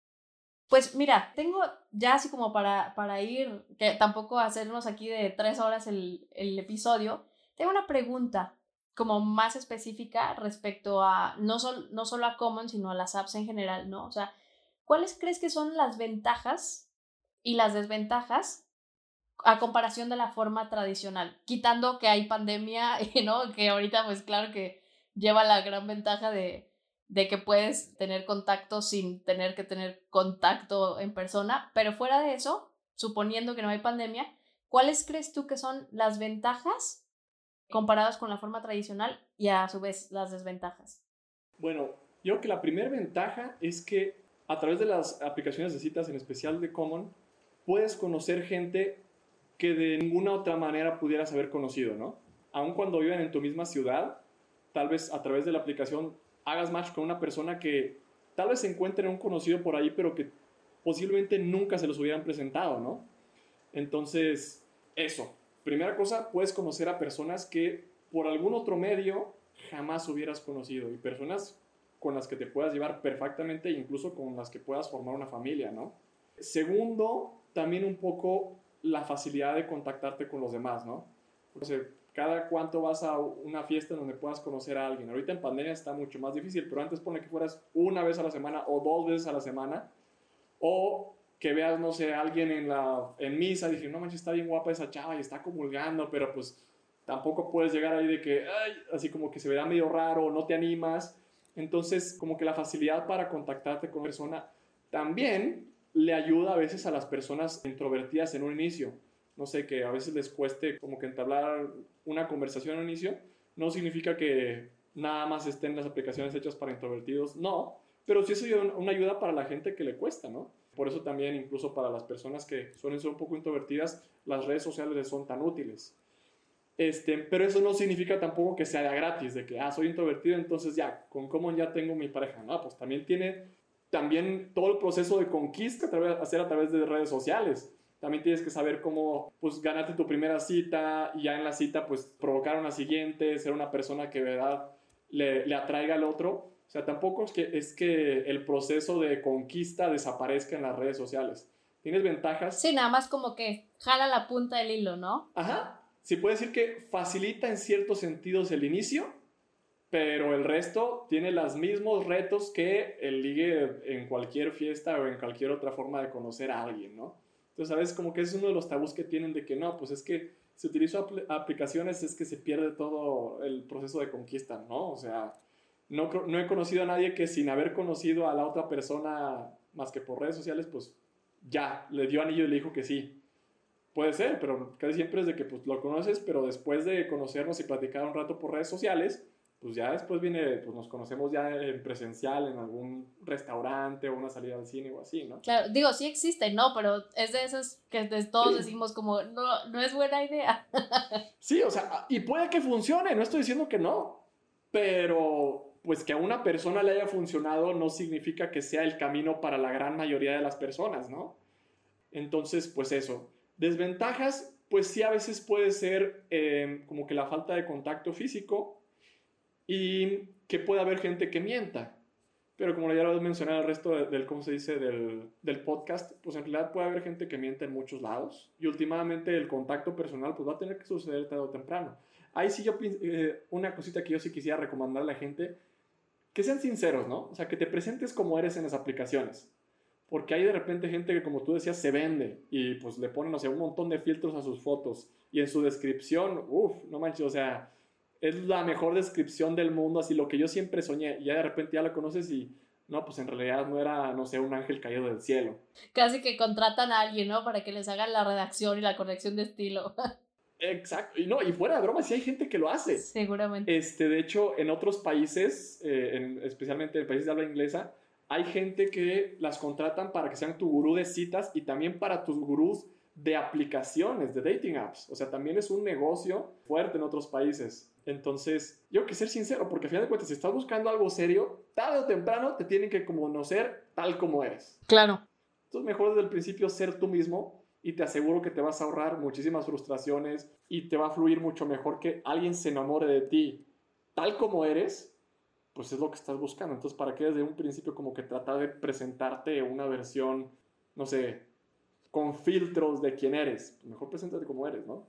Pues mira, tengo ya así como para, para ir, que tampoco hacernos aquí de tres horas el, el episodio, tengo una pregunta como más específica respecto a no, sol, no solo a Common, sino a las apps en general, ¿no? O sea, ¿cuáles crees que son las ventajas y las desventajas a comparación de la forma tradicional? Quitando que hay pandemia, ¿no? Que ahorita pues claro que lleva la gran ventaja de, de que puedes tener contacto sin tener que tener contacto en persona, pero fuera de eso, suponiendo que no hay pandemia, ¿cuáles crees tú que son las ventajas comparadas con la forma tradicional y a su vez las desventajas? Bueno, yo creo que la primera ventaja es que a través de las aplicaciones de citas, en especial de Common, puedes conocer gente que de ninguna otra manera pudieras haber conocido, ¿no? Aun cuando viven en tu misma ciudad, tal vez a través de la aplicación hagas match con una persona que tal vez se encuentre un conocido por ahí, pero que posiblemente nunca se los hubieran presentado, ¿no? Entonces, eso. Primera cosa, puedes conocer a personas que por algún otro medio jamás hubieras conocido y personas con las que te puedas llevar perfectamente e incluso con las que puedas formar una familia, ¿no? Segundo, también un poco la facilidad de contactarte con los demás, ¿no? Cada cuánto vas a una fiesta donde puedas conocer a alguien. Ahorita en pandemia está mucho más difícil, pero antes pone que fueras una vez a la semana o dos veces a la semana. O que veas, no sé, a alguien en, la, en misa dije, no manches, está bien guapa esa chava y está comulgando, pero pues tampoco puedes llegar ahí de que, ay, así como que se verá medio raro, no te animas. Entonces, como que la facilidad para contactarte con persona también le ayuda a veces a las personas introvertidas en un inicio no sé, que a veces les cueste como que entablar una conversación al inicio, no significa que nada más estén las aplicaciones hechas para introvertidos, no, pero sí es una ayuda para la gente que le cuesta, ¿no? Por eso también incluso para las personas que suelen ser un poco introvertidas, las redes sociales les son tan útiles. Este, pero eso no significa tampoco que sea gratis, de que, ah, soy introvertido, entonces ya, con Common ya tengo mi pareja. No, pues también tiene también todo el proceso de conquista que hacer a través de redes sociales también tienes que saber cómo pues ganarte tu primera cita y ya en la cita pues provocar una siguiente, ser una persona que de verdad le, le atraiga al otro. O sea, tampoco es que, es que el proceso de conquista desaparezca en las redes sociales. Tienes ventajas. Sí, nada más como que jala la punta del hilo, ¿no? Ajá. Sí puede decir que facilita en ciertos sentidos el inicio, pero el resto tiene los mismos retos que el ligue en cualquier fiesta o en cualquier otra forma de conocer a alguien, ¿no? Entonces, ¿sabes? Como que es uno de los tabús que tienen de que no, pues es que si utilizo apl aplicaciones es que se pierde todo el proceso de conquista, ¿no? O sea, no, no he conocido a nadie que sin haber conocido a la otra persona más que por redes sociales, pues ya, le dio anillo y le dijo que sí. Puede ser, pero casi siempre es de que pues, lo conoces, pero después de conocernos y platicar un rato por redes sociales, pues ya después viene, pues nos conocemos ya en presencial en algún restaurante o una salida al cine o así, ¿no? Claro, digo, sí existe, ¿no? Pero es de esas que todos decimos como, no, no es buena idea. sí, o sea, y puede que funcione, no estoy diciendo que no, pero pues que a una persona le haya funcionado no significa que sea el camino para la gran mayoría de las personas, ¿no? Entonces, pues eso. Desventajas, pues sí a veces puede ser eh, como que la falta de contacto físico, y que puede haber gente que mienta. Pero como ya lo he mencionado el resto de- del, ¿cómo se dice? Del, del podcast, pues en realidad puede haber gente que miente en muchos lados y últimamente el contacto personal pues va a tener que suceder tarde o temprano. Ahí sí yo, eh, una cosita que yo sí quisiera recomendar a la gente, que sean sinceros, ¿no? O sea, que te presentes como eres en las aplicaciones. Porque hay de repente gente que, como tú decías, se vende y pues le ponen, o sea, un montón de filtros a sus fotos y en su descripción, uff, no manches, o sea, es la mejor descripción del mundo, así lo que yo siempre soñé, y ya de repente ya la conoces y no, pues en realidad no era, no sé, un ángel caído del cielo. Casi que contratan a alguien, ¿no? Para que les hagan la redacción y la corrección de estilo. Exacto, y no, y fuera de broma, sí hay gente que lo hace. Seguramente. Este, de hecho, en otros países, eh, en- especialmente en países de habla inglesa, hay gente que las contratan para que sean tu gurú de citas y también para tus gurús de aplicaciones, de dating apps. O sea, también es un negocio fuerte en otros países. Entonces, yo que ser sincero, porque al final de cuentas, si estás buscando algo serio, tarde o temprano te tienen que conocer tal como eres. Claro. Entonces, mejor desde el principio ser tú mismo y te aseguro que te vas a ahorrar muchísimas frustraciones y te va a fluir mucho mejor que alguien se enamore de ti tal como eres, pues es lo que estás buscando. Entonces, ¿para qué desde un principio como que tratar de presentarte una versión, no sé, con filtros de quién eres? Mejor preséntate como eres, ¿no?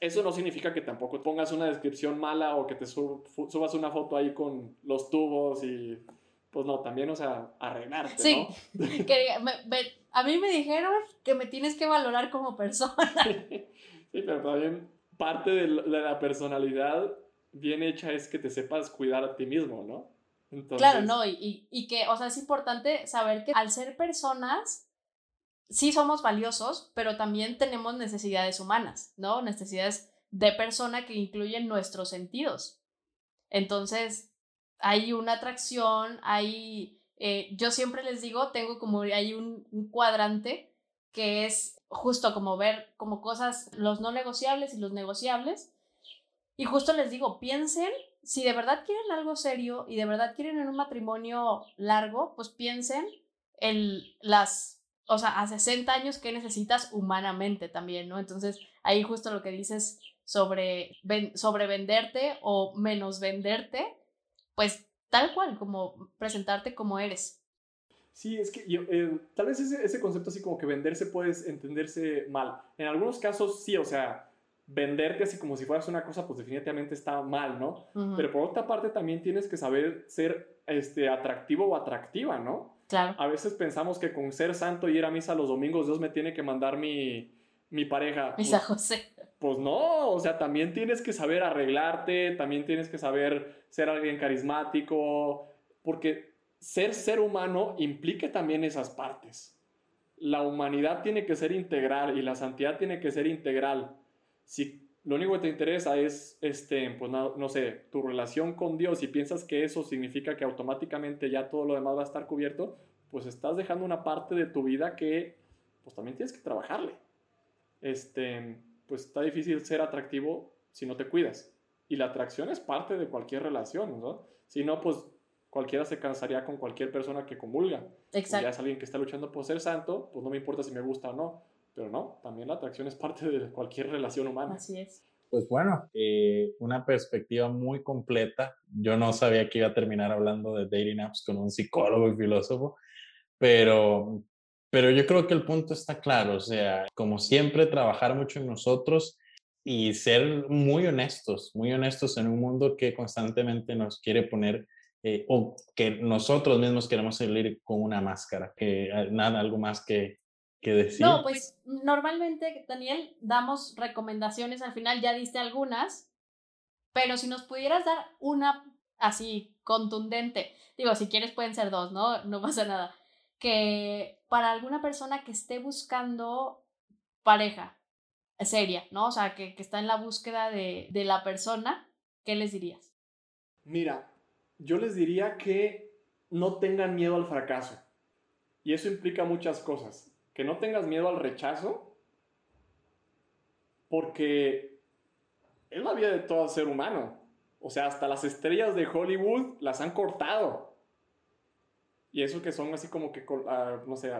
Eso no significa que tampoco pongas una descripción mala o que te sub- subas una foto ahí con los tubos y... Pues no, también, o sea, arreglarte, Sí. ¿no? Que me- me- a mí me dijeron que me tienes que valorar como persona. Sí, pero también parte de la, de la personalidad bien hecha es que te sepas cuidar a ti mismo, ¿no? Entonces, Claro, no, y, y, y que, o sea, es importante saber que al ser personas, sí somos valiosos, pero también tenemos necesidades humanas, ¿no? Necesidades de persona que incluyen nuestros sentidos. Entonces, hay una atracción, hay, eh, yo siempre les digo, tengo como, hay un, un cuadrante que es justo como ver como cosas, los no negociables y los negociables. Y justo les digo, piensen si de verdad quieren algo serio y de verdad quieren en un matrimonio largo, pues piensen en las, o sea, a 60 años que necesitas humanamente también, ¿no? Entonces, ahí justo lo que dices sobre, ven- sobre venderte o menos venderte, pues tal cual, como presentarte como eres. Sí, es que yo, eh, tal vez ese, ese concepto así como que venderse puede entenderse mal. En algunos casos sí, o sea, venderte así como si fueras una cosa, pues definitivamente está mal, ¿no? Ujú, Pero por otra parte también tienes que saber ser este, atractivo o atractiva, ¿no? Claro. A veces pensamos que con ser santo y ir a misa los domingos Dios me tiene que mandar mi, mi pareja. Misa Pues- José. Pues no, o sea, también tienes que saber arreglarte, también tienes que saber ser alguien carismático, porque ser ser humano implica también esas partes. La humanidad tiene que ser integral y la santidad tiene que ser integral. Si lo único que te interesa es, este, pues no, no sé, tu relación con Dios y piensas que eso significa que automáticamente ya todo lo demás va a estar cubierto, pues estás dejando una parte de tu vida que, pues también tienes que trabajarle. Este, pues está difícil ser atractivo si no te cuidas. Y la atracción es parte de cualquier relación, ¿no? Si no, pues cualquiera se cansaría con cualquier persona que comulga. Pues ya Exacto. es alguien que está luchando por ser santo, pues no me importa si me gusta o no. Pero no, también la atracción es parte de cualquier relación humana. Así es. Pues bueno, eh, una perspectiva muy completa. Yo no sabía que iba a terminar hablando de dating apps con un psicólogo y filósofo, pero, pero yo creo que el punto está claro. O sea, como siempre, trabajar mucho en nosotros y ser muy honestos, muy honestos en un mundo que constantemente nos quiere poner eh, o que nosotros mismos queremos salir con una máscara. Que eh, nada, algo más que, que decir. No, pues normalmente, Daniel, damos recomendaciones, al final ya diste algunas, pero si nos pudieras dar una así contundente, digo, si quieres pueden ser dos, ¿no? No pasa nada, que para alguna persona que esté buscando pareja seria, ¿no? O sea, que, que está en la búsqueda de, de la persona, ¿qué les dirías? Mira, yo les diría que no tengan miedo al fracaso. Y eso implica muchas cosas. Que no tengas miedo al rechazo, porque es la vida de todo ser humano. O sea, hasta las estrellas de Hollywood las han cortado. Y eso que son así como que, ah, no sé,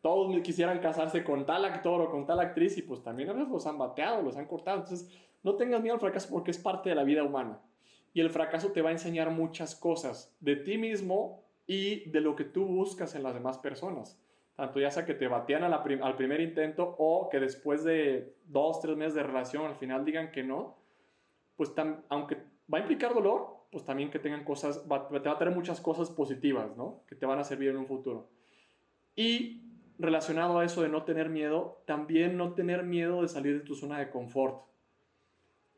todos quisieran casarse con tal actor o con tal actriz y pues también a veces los han bateado, los han cortado. Entonces, no tengas miedo al fracaso porque es parte de la vida humana. Y el fracaso te va a enseñar muchas cosas de ti mismo y de lo que tú buscas en las demás personas. Tanto ya sea que te batean al primer intento o que después de dos, tres meses de relación al final digan que no, pues aunque va a implicar dolor, pues también que tengan cosas, va, te va a tener muchas cosas positivas, ¿no? Que te van a servir en un futuro. Y relacionado a eso de no tener miedo, también no tener miedo de salir de tu zona de confort.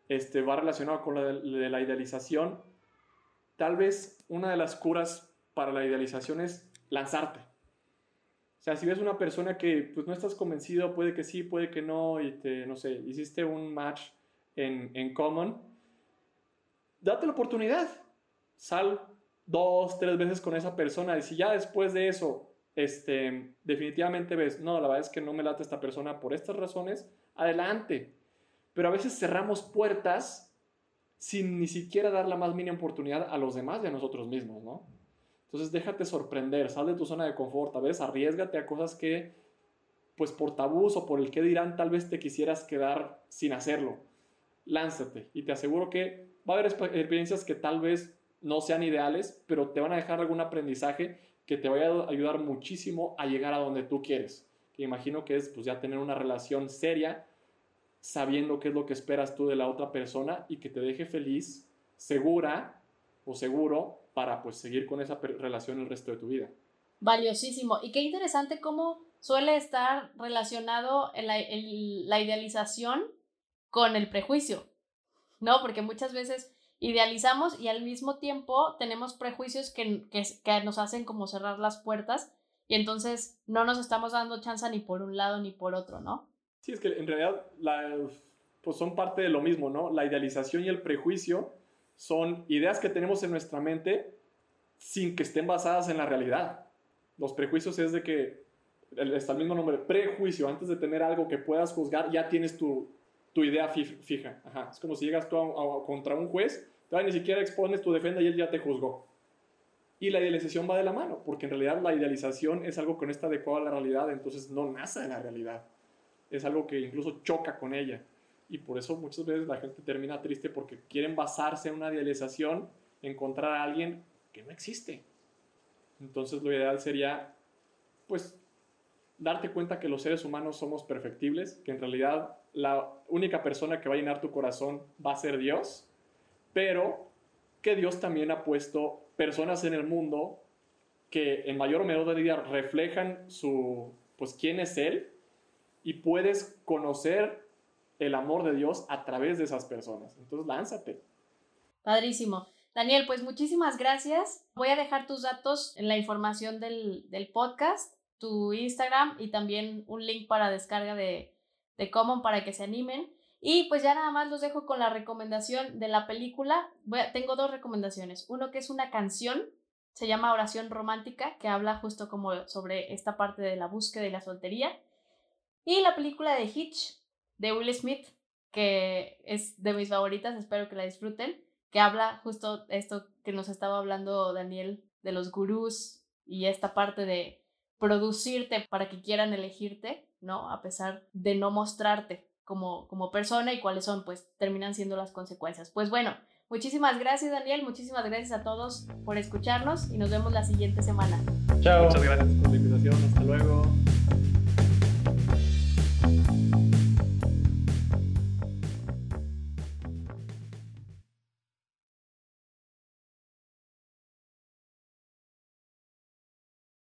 Este, va relacionado con la de la idealización. Tal vez una de las curas para la idealización es lanzarte. Sea, si ves una persona que pues, no estás convencido, puede que sí, puede que no, y te, no sé, hiciste un match en, en Common, date la oportunidad. Sal dos, tres veces con esa persona y si ya después de eso, este, definitivamente ves, no, la verdad es que no me late esta persona por estas razones, adelante. Pero a veces cerramos puertas sin ni siquiera dar la más mínima oportunidad a los demás y a nosotros mismos, ¿no? Entonces déjate sorprender, sal de tu zona de confort, a veces arriesgate a cosas que, pues por tabús o por el que dirán, tal vez te quisieras quedar sin hacerlo. Lánzate y te aseguro que va a haber experiencias que tal vez no sean ideales, pero te van a dejar algún aprendizaje que te vaya a ayudar muchísimo a llegar a donde tú quieres. Que imagino que es pues ya tener una relación seria, sabiendo qué es lo que esperas tú de la otra persona y que te deje feliz, segura o seguro para pues seguir con esa relación el resto de tu vida. Valiosísimo. Y qué interesante cómo suele estar relacionado la, la idealización con el prejuicio, ¿no? Porque muchas veces idealizamos y al mismo tiempo tenemos prejuicios que, que, que, nos hacen como cerrar las puertas y entonces no nos estamos dando chance ni por un lado ni por otro, ¿no? Sí, es que en realidad la, pues son parte de lo mismo, ¿no? La idealización y el prejuicio son ideas que tenemos en nuestra mente sin que estén basadas en la realidad. Los prejuicios es de que, está el mismo nombre, prejuicio, antes de tener algo que puedas juzgar, ya tienes tu, tu idea fija. Es como si llegas tú contra un juez, ni siquiera expones tu defensa y él ya te juzgó. Y la idealización va de la mano, porque en realidad la idealización es algo que no está adecuado a la realidad, entonces no nace de la realidad. Es algo que incluso choca con ella. Y por eso muchas veces la gente termina triste porque quieren basarse en una idealización, encontrar a alguien que no existe. Entonces lo ideal sería, pues, darte cuenta que los seres humanos somos perfectibles, que en realidad la única persona que va a llenar tu corazón va a ser Dios, pero que Dios también ha puesto personas en el mundo que en mayor o menor medida reflejan su, pues, quién es Él y puedes conocer el amor de Dios a través de esas personas. Entonces, lánzate. Padrísimo. Daniel, pues muchísimas gracias. Voy a dejar tus datos en la información del, del podcast, tu Instagram y también un link para descarga de, de Common para que se animen. Y pues ya nada más los dejo con la recomendación de la película. tengo dos recomendaciones. Uno que es una canción, se llama Oración Romántica, que habla justo como sobre esta parte de la búsqueda y la soltería. Y la película de Hitch, de Will Smith, que es de mis favoritas, espero que la disfruten, que habla justo esto que nos estaba hablando Daniel, de los gurús y esta parte de producirte para que quieran elegirte ¿no? A pesar de no mostrarte como, como persona y cuáles son, pues terminan siendo las consecuencias. Pues bueno, muchísimas gracias Daniel, muchísimas gracias a todos por escucharnos y nos vemos la siguiente semana. Chao. Muchas gracias por la invitación, hasta luego.